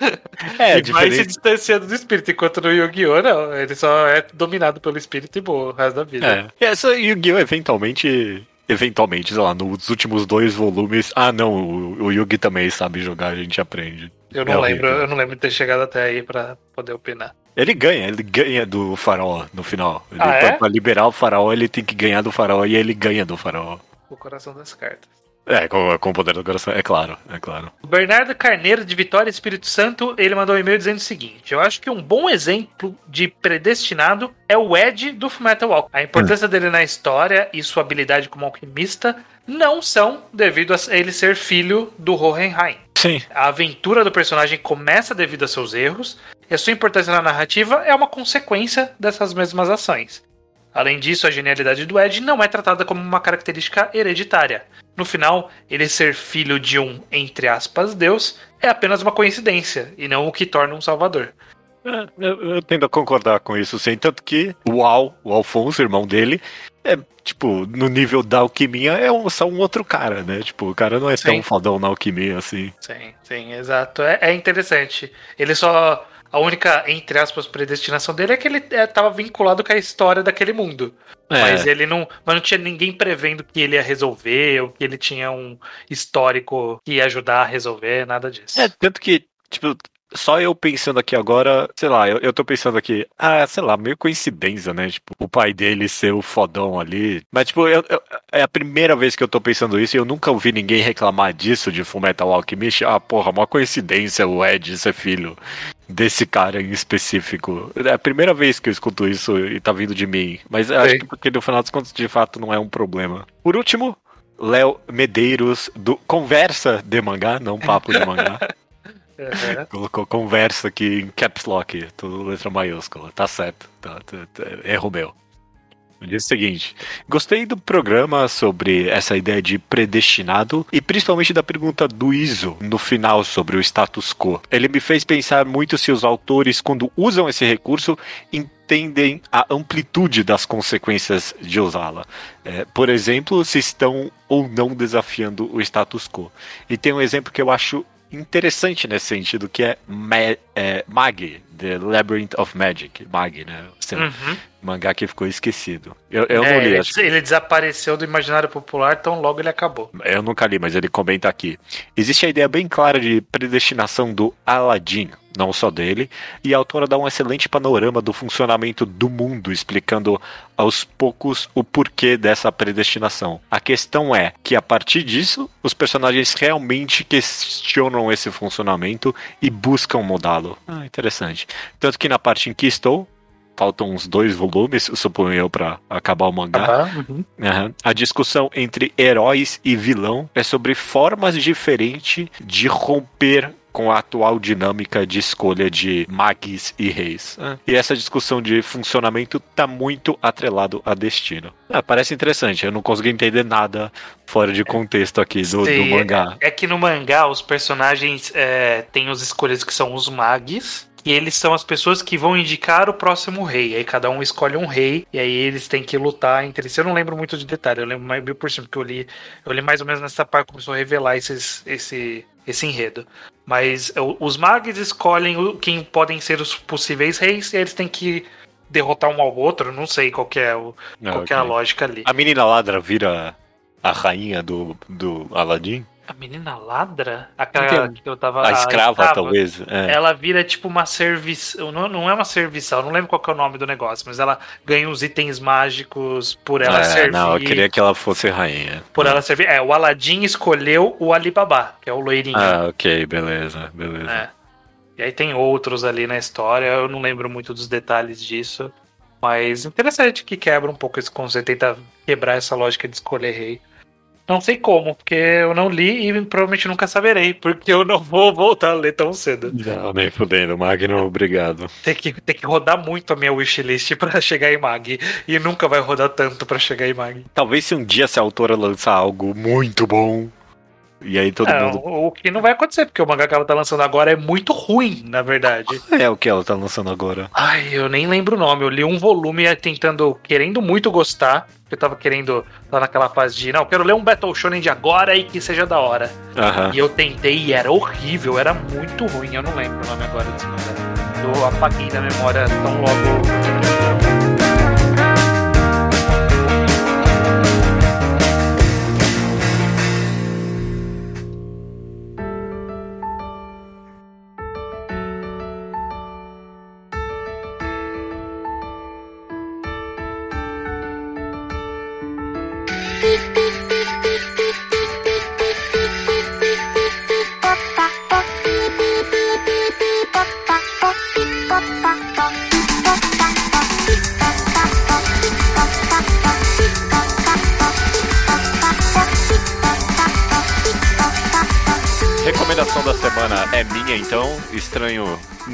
É, e vai se diferente. distanciando do espírito, enquanto no Yu-Gi-Oh! não. Ele só é dominado pelo espírito e boa o resto da vida. É. E essa Yu-Gi-Oh! eventualmente. Eventualmente, sei lá, nos últimos dois volumes. Ah, não, o, o Yugi também sabe jogar, a gente aprende. Eu É não horrível. lembro, eu não lembro de ter chegado até aí pra poder opinar. Ele ganha, ele ganha do faraó no final. Ele, Ah, é? pra, pra liberar o faraó, ele tem que ganhar do faraó e ele ganha do faraó. O coração das cartas. É, com, com o poder do coração, é claro, é claro. O Bernardo Carneiro, de Vitória Espírito Santo, ele mandou um e-mail dizendo o seguinte: Eu acho que um bom exemplo de predestinado é o Ed do Fullmetal Walk. A importância dele na história e sua habilidade como alquimista não são devido a ele ser filho do Hohenheim. Sim. A aventura do personagem começa devido a seus erros, e a sua importância na narrativa é uma consequência dessas mesmas ações. Além disso, a genialidade do Ed não é tratada como uma característica hereditária. No final, ele ser filho de um, entre aspas, Deus é apenas uma coincidência e não o que torna um salvador. É, eu, eu tendo a concordar com isso, sim. Tanto que o Al, o Alfonso, irmão dele, é, tipo, no nível da alquimia, é um, só um outro cara, né? Tipo, o cara não é Sim. tão fodão na alquimia assim. Sim, sim, exato. É, é interessante. Ele só. A única, entre aspas, predestinação dele é que ele estava vinculado com a história daquele mundo. É. Mas ele não. Mas não tinha ninguém prevendo que ele ia resolver, ou que ele tinha um histórico que ia ajudar a resolver, nada disso. É, tanto que, tipo, só eu pensando aqui agora, sei lá, eu, eu tô pensando aqui, ah, sei lá, meio coincidência, né? Tipo, o pai dele ser o fodão ali. Mas, tipo, eu- eu- é a primeira vez que eu tô pensando isso e eu nunca ouvi ninguém reclamar disso de Fullmetal Alchemist. Ah, porra, uma coincidência o Ed ser filho desse cara em específico. É a primeira vez que eu escuto isso e tá vindo de mim. Mas eu acho que porque no final dos contos, de fato, não é um problema. Por último, Léo Medeiros, do Conversa de Mangá, não Papo de Mangá. Uhum. Colocou conversa aqui em caps lock, tudo letra maiúscula. Tá certo. Tá, tá, tá, erro meu. Diz o seguinte: gostei do programa sobre essa ideia de predestinado e principalmente da pergunta do Iso no final sobre o status quo. Ele me fez pensar muito se os autores, quando usam esse recurso, entendem a amplitude das consequências de usá-la. É, por exemplo, se estão ou não desafiando o status quo. E tem um exemplo que eu acho interessante nesse sentido, que é, é Mag, The Labyrinth of Magic. Mag, né? Esse Uhum. mangá que ficou esquecido. Eu, eu É, não li, ele, acho ele desapareceu do imaginário popular, então logo ele acabou. eu nunca li, mas ele comenta aqui. Existe a ideia bem clara de predestinação do Aladdin, não só dele, e a autora dá um excelente panorama do funcionamento do mundo, explicando aos poucos o porquê dessa predestinação. A questão é que a partir disso, os personagens realmente questionam esse funcionamento e buscam mudá-lo. Ah, interessante. Tanto que na parte em que estou, faltam uns dois volumes, suponho eu, pra acabar o mangá. Uhum. Aham. A discussão entre heróis e vilão é sobre formas diferentes de romper com a atual dinâmica de escolha de magis e reis. Ah, E essa discussão de funcionamento tá muito atrelado a destino. Ah, parece interessante, eu não consegui entender nada fora de contexto aqui do, do Sim, mangá. É que no mangá os personagens é, têm os escolhas que são os magis. E eles são as pessoas que vão indicar o próximo rei. Aí cada um escolhe um rei. E aí eles têm que lutar entre si. Eu não lembro muito de detalhe. Eu lembro mais por cima, porque eu li, eu li mais ou menos nessa parte que começou a revelar esses, esse, esse enredo. Mas o- os magos escolhem quem podem ser os possíveis reis. E eles têm que derrotar um ao outro. Não sei qual que é, o, Ah, qual que é a lógica ali. A menina ladra vira a rainha do, do Aladdin? A menina ladra? Aquela tem- que eu tava. A escrava, talvez. É. Ela vira tipo uma serviçal. Não, não é uma serviçal, não lembro qual é o nome do negócio, mas ela ganha uns itens mágicos por ela É, servir. não, eu queria que ela fosse rainha. Por ela servir. É, o Aladdin escolheu o Alibaba, que é o loirinho. Ah, ok, beleza, beleza. É. E aí tem outros ali na história, eu não lembro muito dos detalhes disso. Mas interessante que quebra um pouco esse conceito, tenta quebrar essa lógica de escolher rei. Não sei como, porque eu não li e provavelmente nunca saberei, porque eu não vou voltar a ler tão cedo. Não, nem fudendo, Magno, obrigado. Tem que, tem que rodar muito a minha wishlist pra chegar em Mag. E nunca vai rodar tanto pra chegar em Mag. Talvez se um dia essa autora lançar algo muito bom, e aí todo É, mundo. o, o que não vai acontecer, porque o mangá que ela tá lançando agora é muito ruim, na verdade. É o que ela tá lançando agora. Ai, eu nem lembro o nome. Eu li um volume é, tentando, querendo muito gostar. Eu tava querendo, tá naquela fase de, não, eu quero ler um Battle Shonen de agora e que seja da hora. Aham. E eu tentei e era horrível, era muito ruim. Eu não lembro o nome agora desse mangá. Eu apaguei da memória tão logo.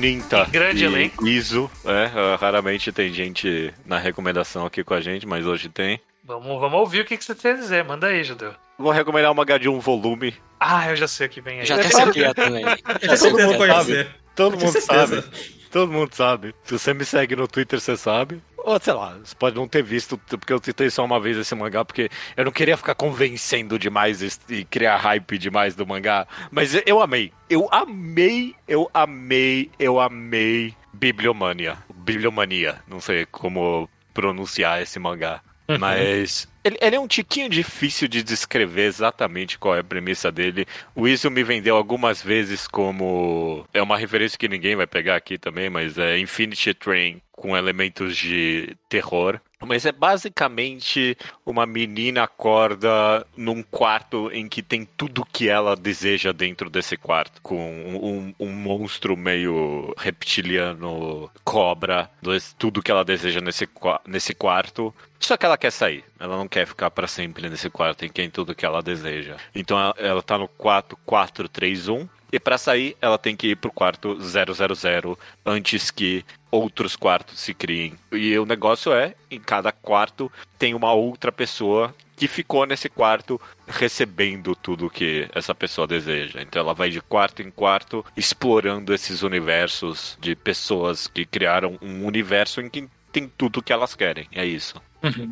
Ninta. Grande e elenco. Iso. É, uh, raramente tem gente na recomendação aqui com a gente, mas hoje tem. Vamos, vamos ouvir o que, que você tem a dizer. Manda aí, Judeu. Vou recomendar uma H de um volume. Ah, eu já sei o que vem aí. Já até sei o que é também. Já Todo mundo conhecer. Todo mundo sabe. Todo mundo sabe. Se você me segue no Twitter, você sabe. Ou sei lá, você pode não ter visto, porque eu citei só uma vez esse mangá, porque eu não queria ficar convencendo demais e criar hype demais do mangá. Mas eu amei. Eu amei, eu amei, eu amei Bibliomania. Bibliomania. Não sei como pronunciar esse mangá. Mas ele, ele é um tiquinho difícil de descrever exatamente qual é a premissa dele. O Iso me vendeu algumas vezes como. É uma referência que ninguém vai pegar aqui também, mas é Infinity Train com elementos de terror. Mas é basicamente uma menina acorda num quarto em que tem tudo que ela deseja dentro desse quarto. Com um, um monstro meio reptiliano, cobra, tudo que ela deseja nesse, nesse quarto. Só que ela quer sair. Ela não quer ficar pra sempre nesse quarto em que tem tudo que ela deseja. Então ela, ela tá no quarto 431. E pra sair, ela tem que ir pro quarto 000 antes que outros quartos se criem. E o negócio é, em cada quarto tem uma outra pessoa que ficou nesse quarto recebendo tudo que essa pessoa deseja. Então ela vai de quarto em quarto explorando esses universos de pessoas que criaram um universo em que tem tudo que elas querem. É isso.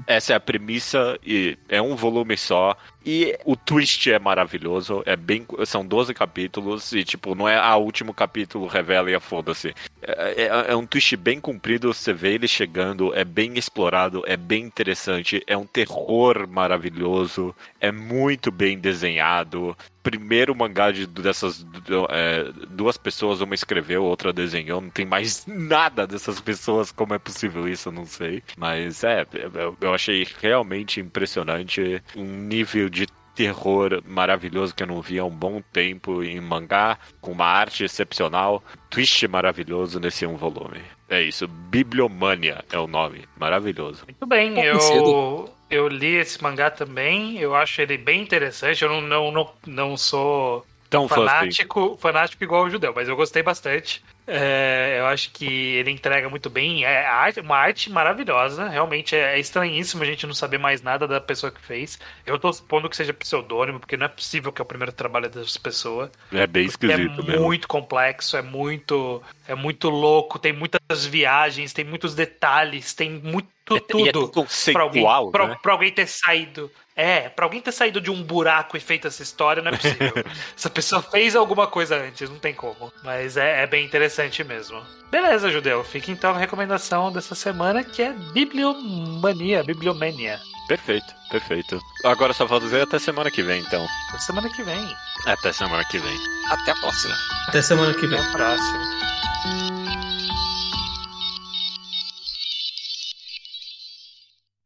Essa é a premissa e é um volume só. E o twist é maravilhoso. É bem, são 12 capítulos e, tipo, não é a último capítulo revela e a foda-se. É, é- é um twist bem comprido, você vê ele chegando, é bem explorado, é bem interessante, é um terror maravilhoso, é muito bem desenhado. Primeiro mangá de, dessas é, duas pessoas, uma escreveu, outra desenhou, não tem mais nada dessas pessoas, como é possível isso, eu não sei. Mas é, eu, eu achei realmente impressionante um nível de terror maravilhoso que eu não via há um bom tempo em mangá, com uma arte excepcional, twist maravilhoso nesse um volume. É isso, Bibliomania é o nome, maravilhoso. Muito bem, eu. Eu li esse mangá também, eu acho ele bem interessante, eu não, não, não, não sou Tão fanático, fanático igual o judeu, mas eu gostei bastante. É, eu acho que ele entrega muito bem. É arte- uma arte maravilhosa. Realmente é, é estranhíssimo a gente não saber mais nada da pessoa que fez. Eu tô supondo que seja pseudônimo, porque não é possível que é o primeiro trabalho dessa pessoa. É bem Porque esquisito é mesmo. muito complexo, é muito, é muito louco, tem muitas viagens, tem muitos detalhes, tem muito É- e é tudo tudo pra alguém, né? pra alguém ter saído. É, pra alguém ter saído de um buraco e feito essa história, não é possível. essa pessoa fez alguma coisa antes, não tem como. Mas é, é bem interessante mesmo. Beleza, Judeu. Fica então a recomendação dessa semana que é Bibliomania, Bibliomania. Perfeito, perfeito. Agora só falta dizer até semana que vem, então. Até semana que vem. Até semana que vem. Até a próxima. Até semana que vem. Até a próxima.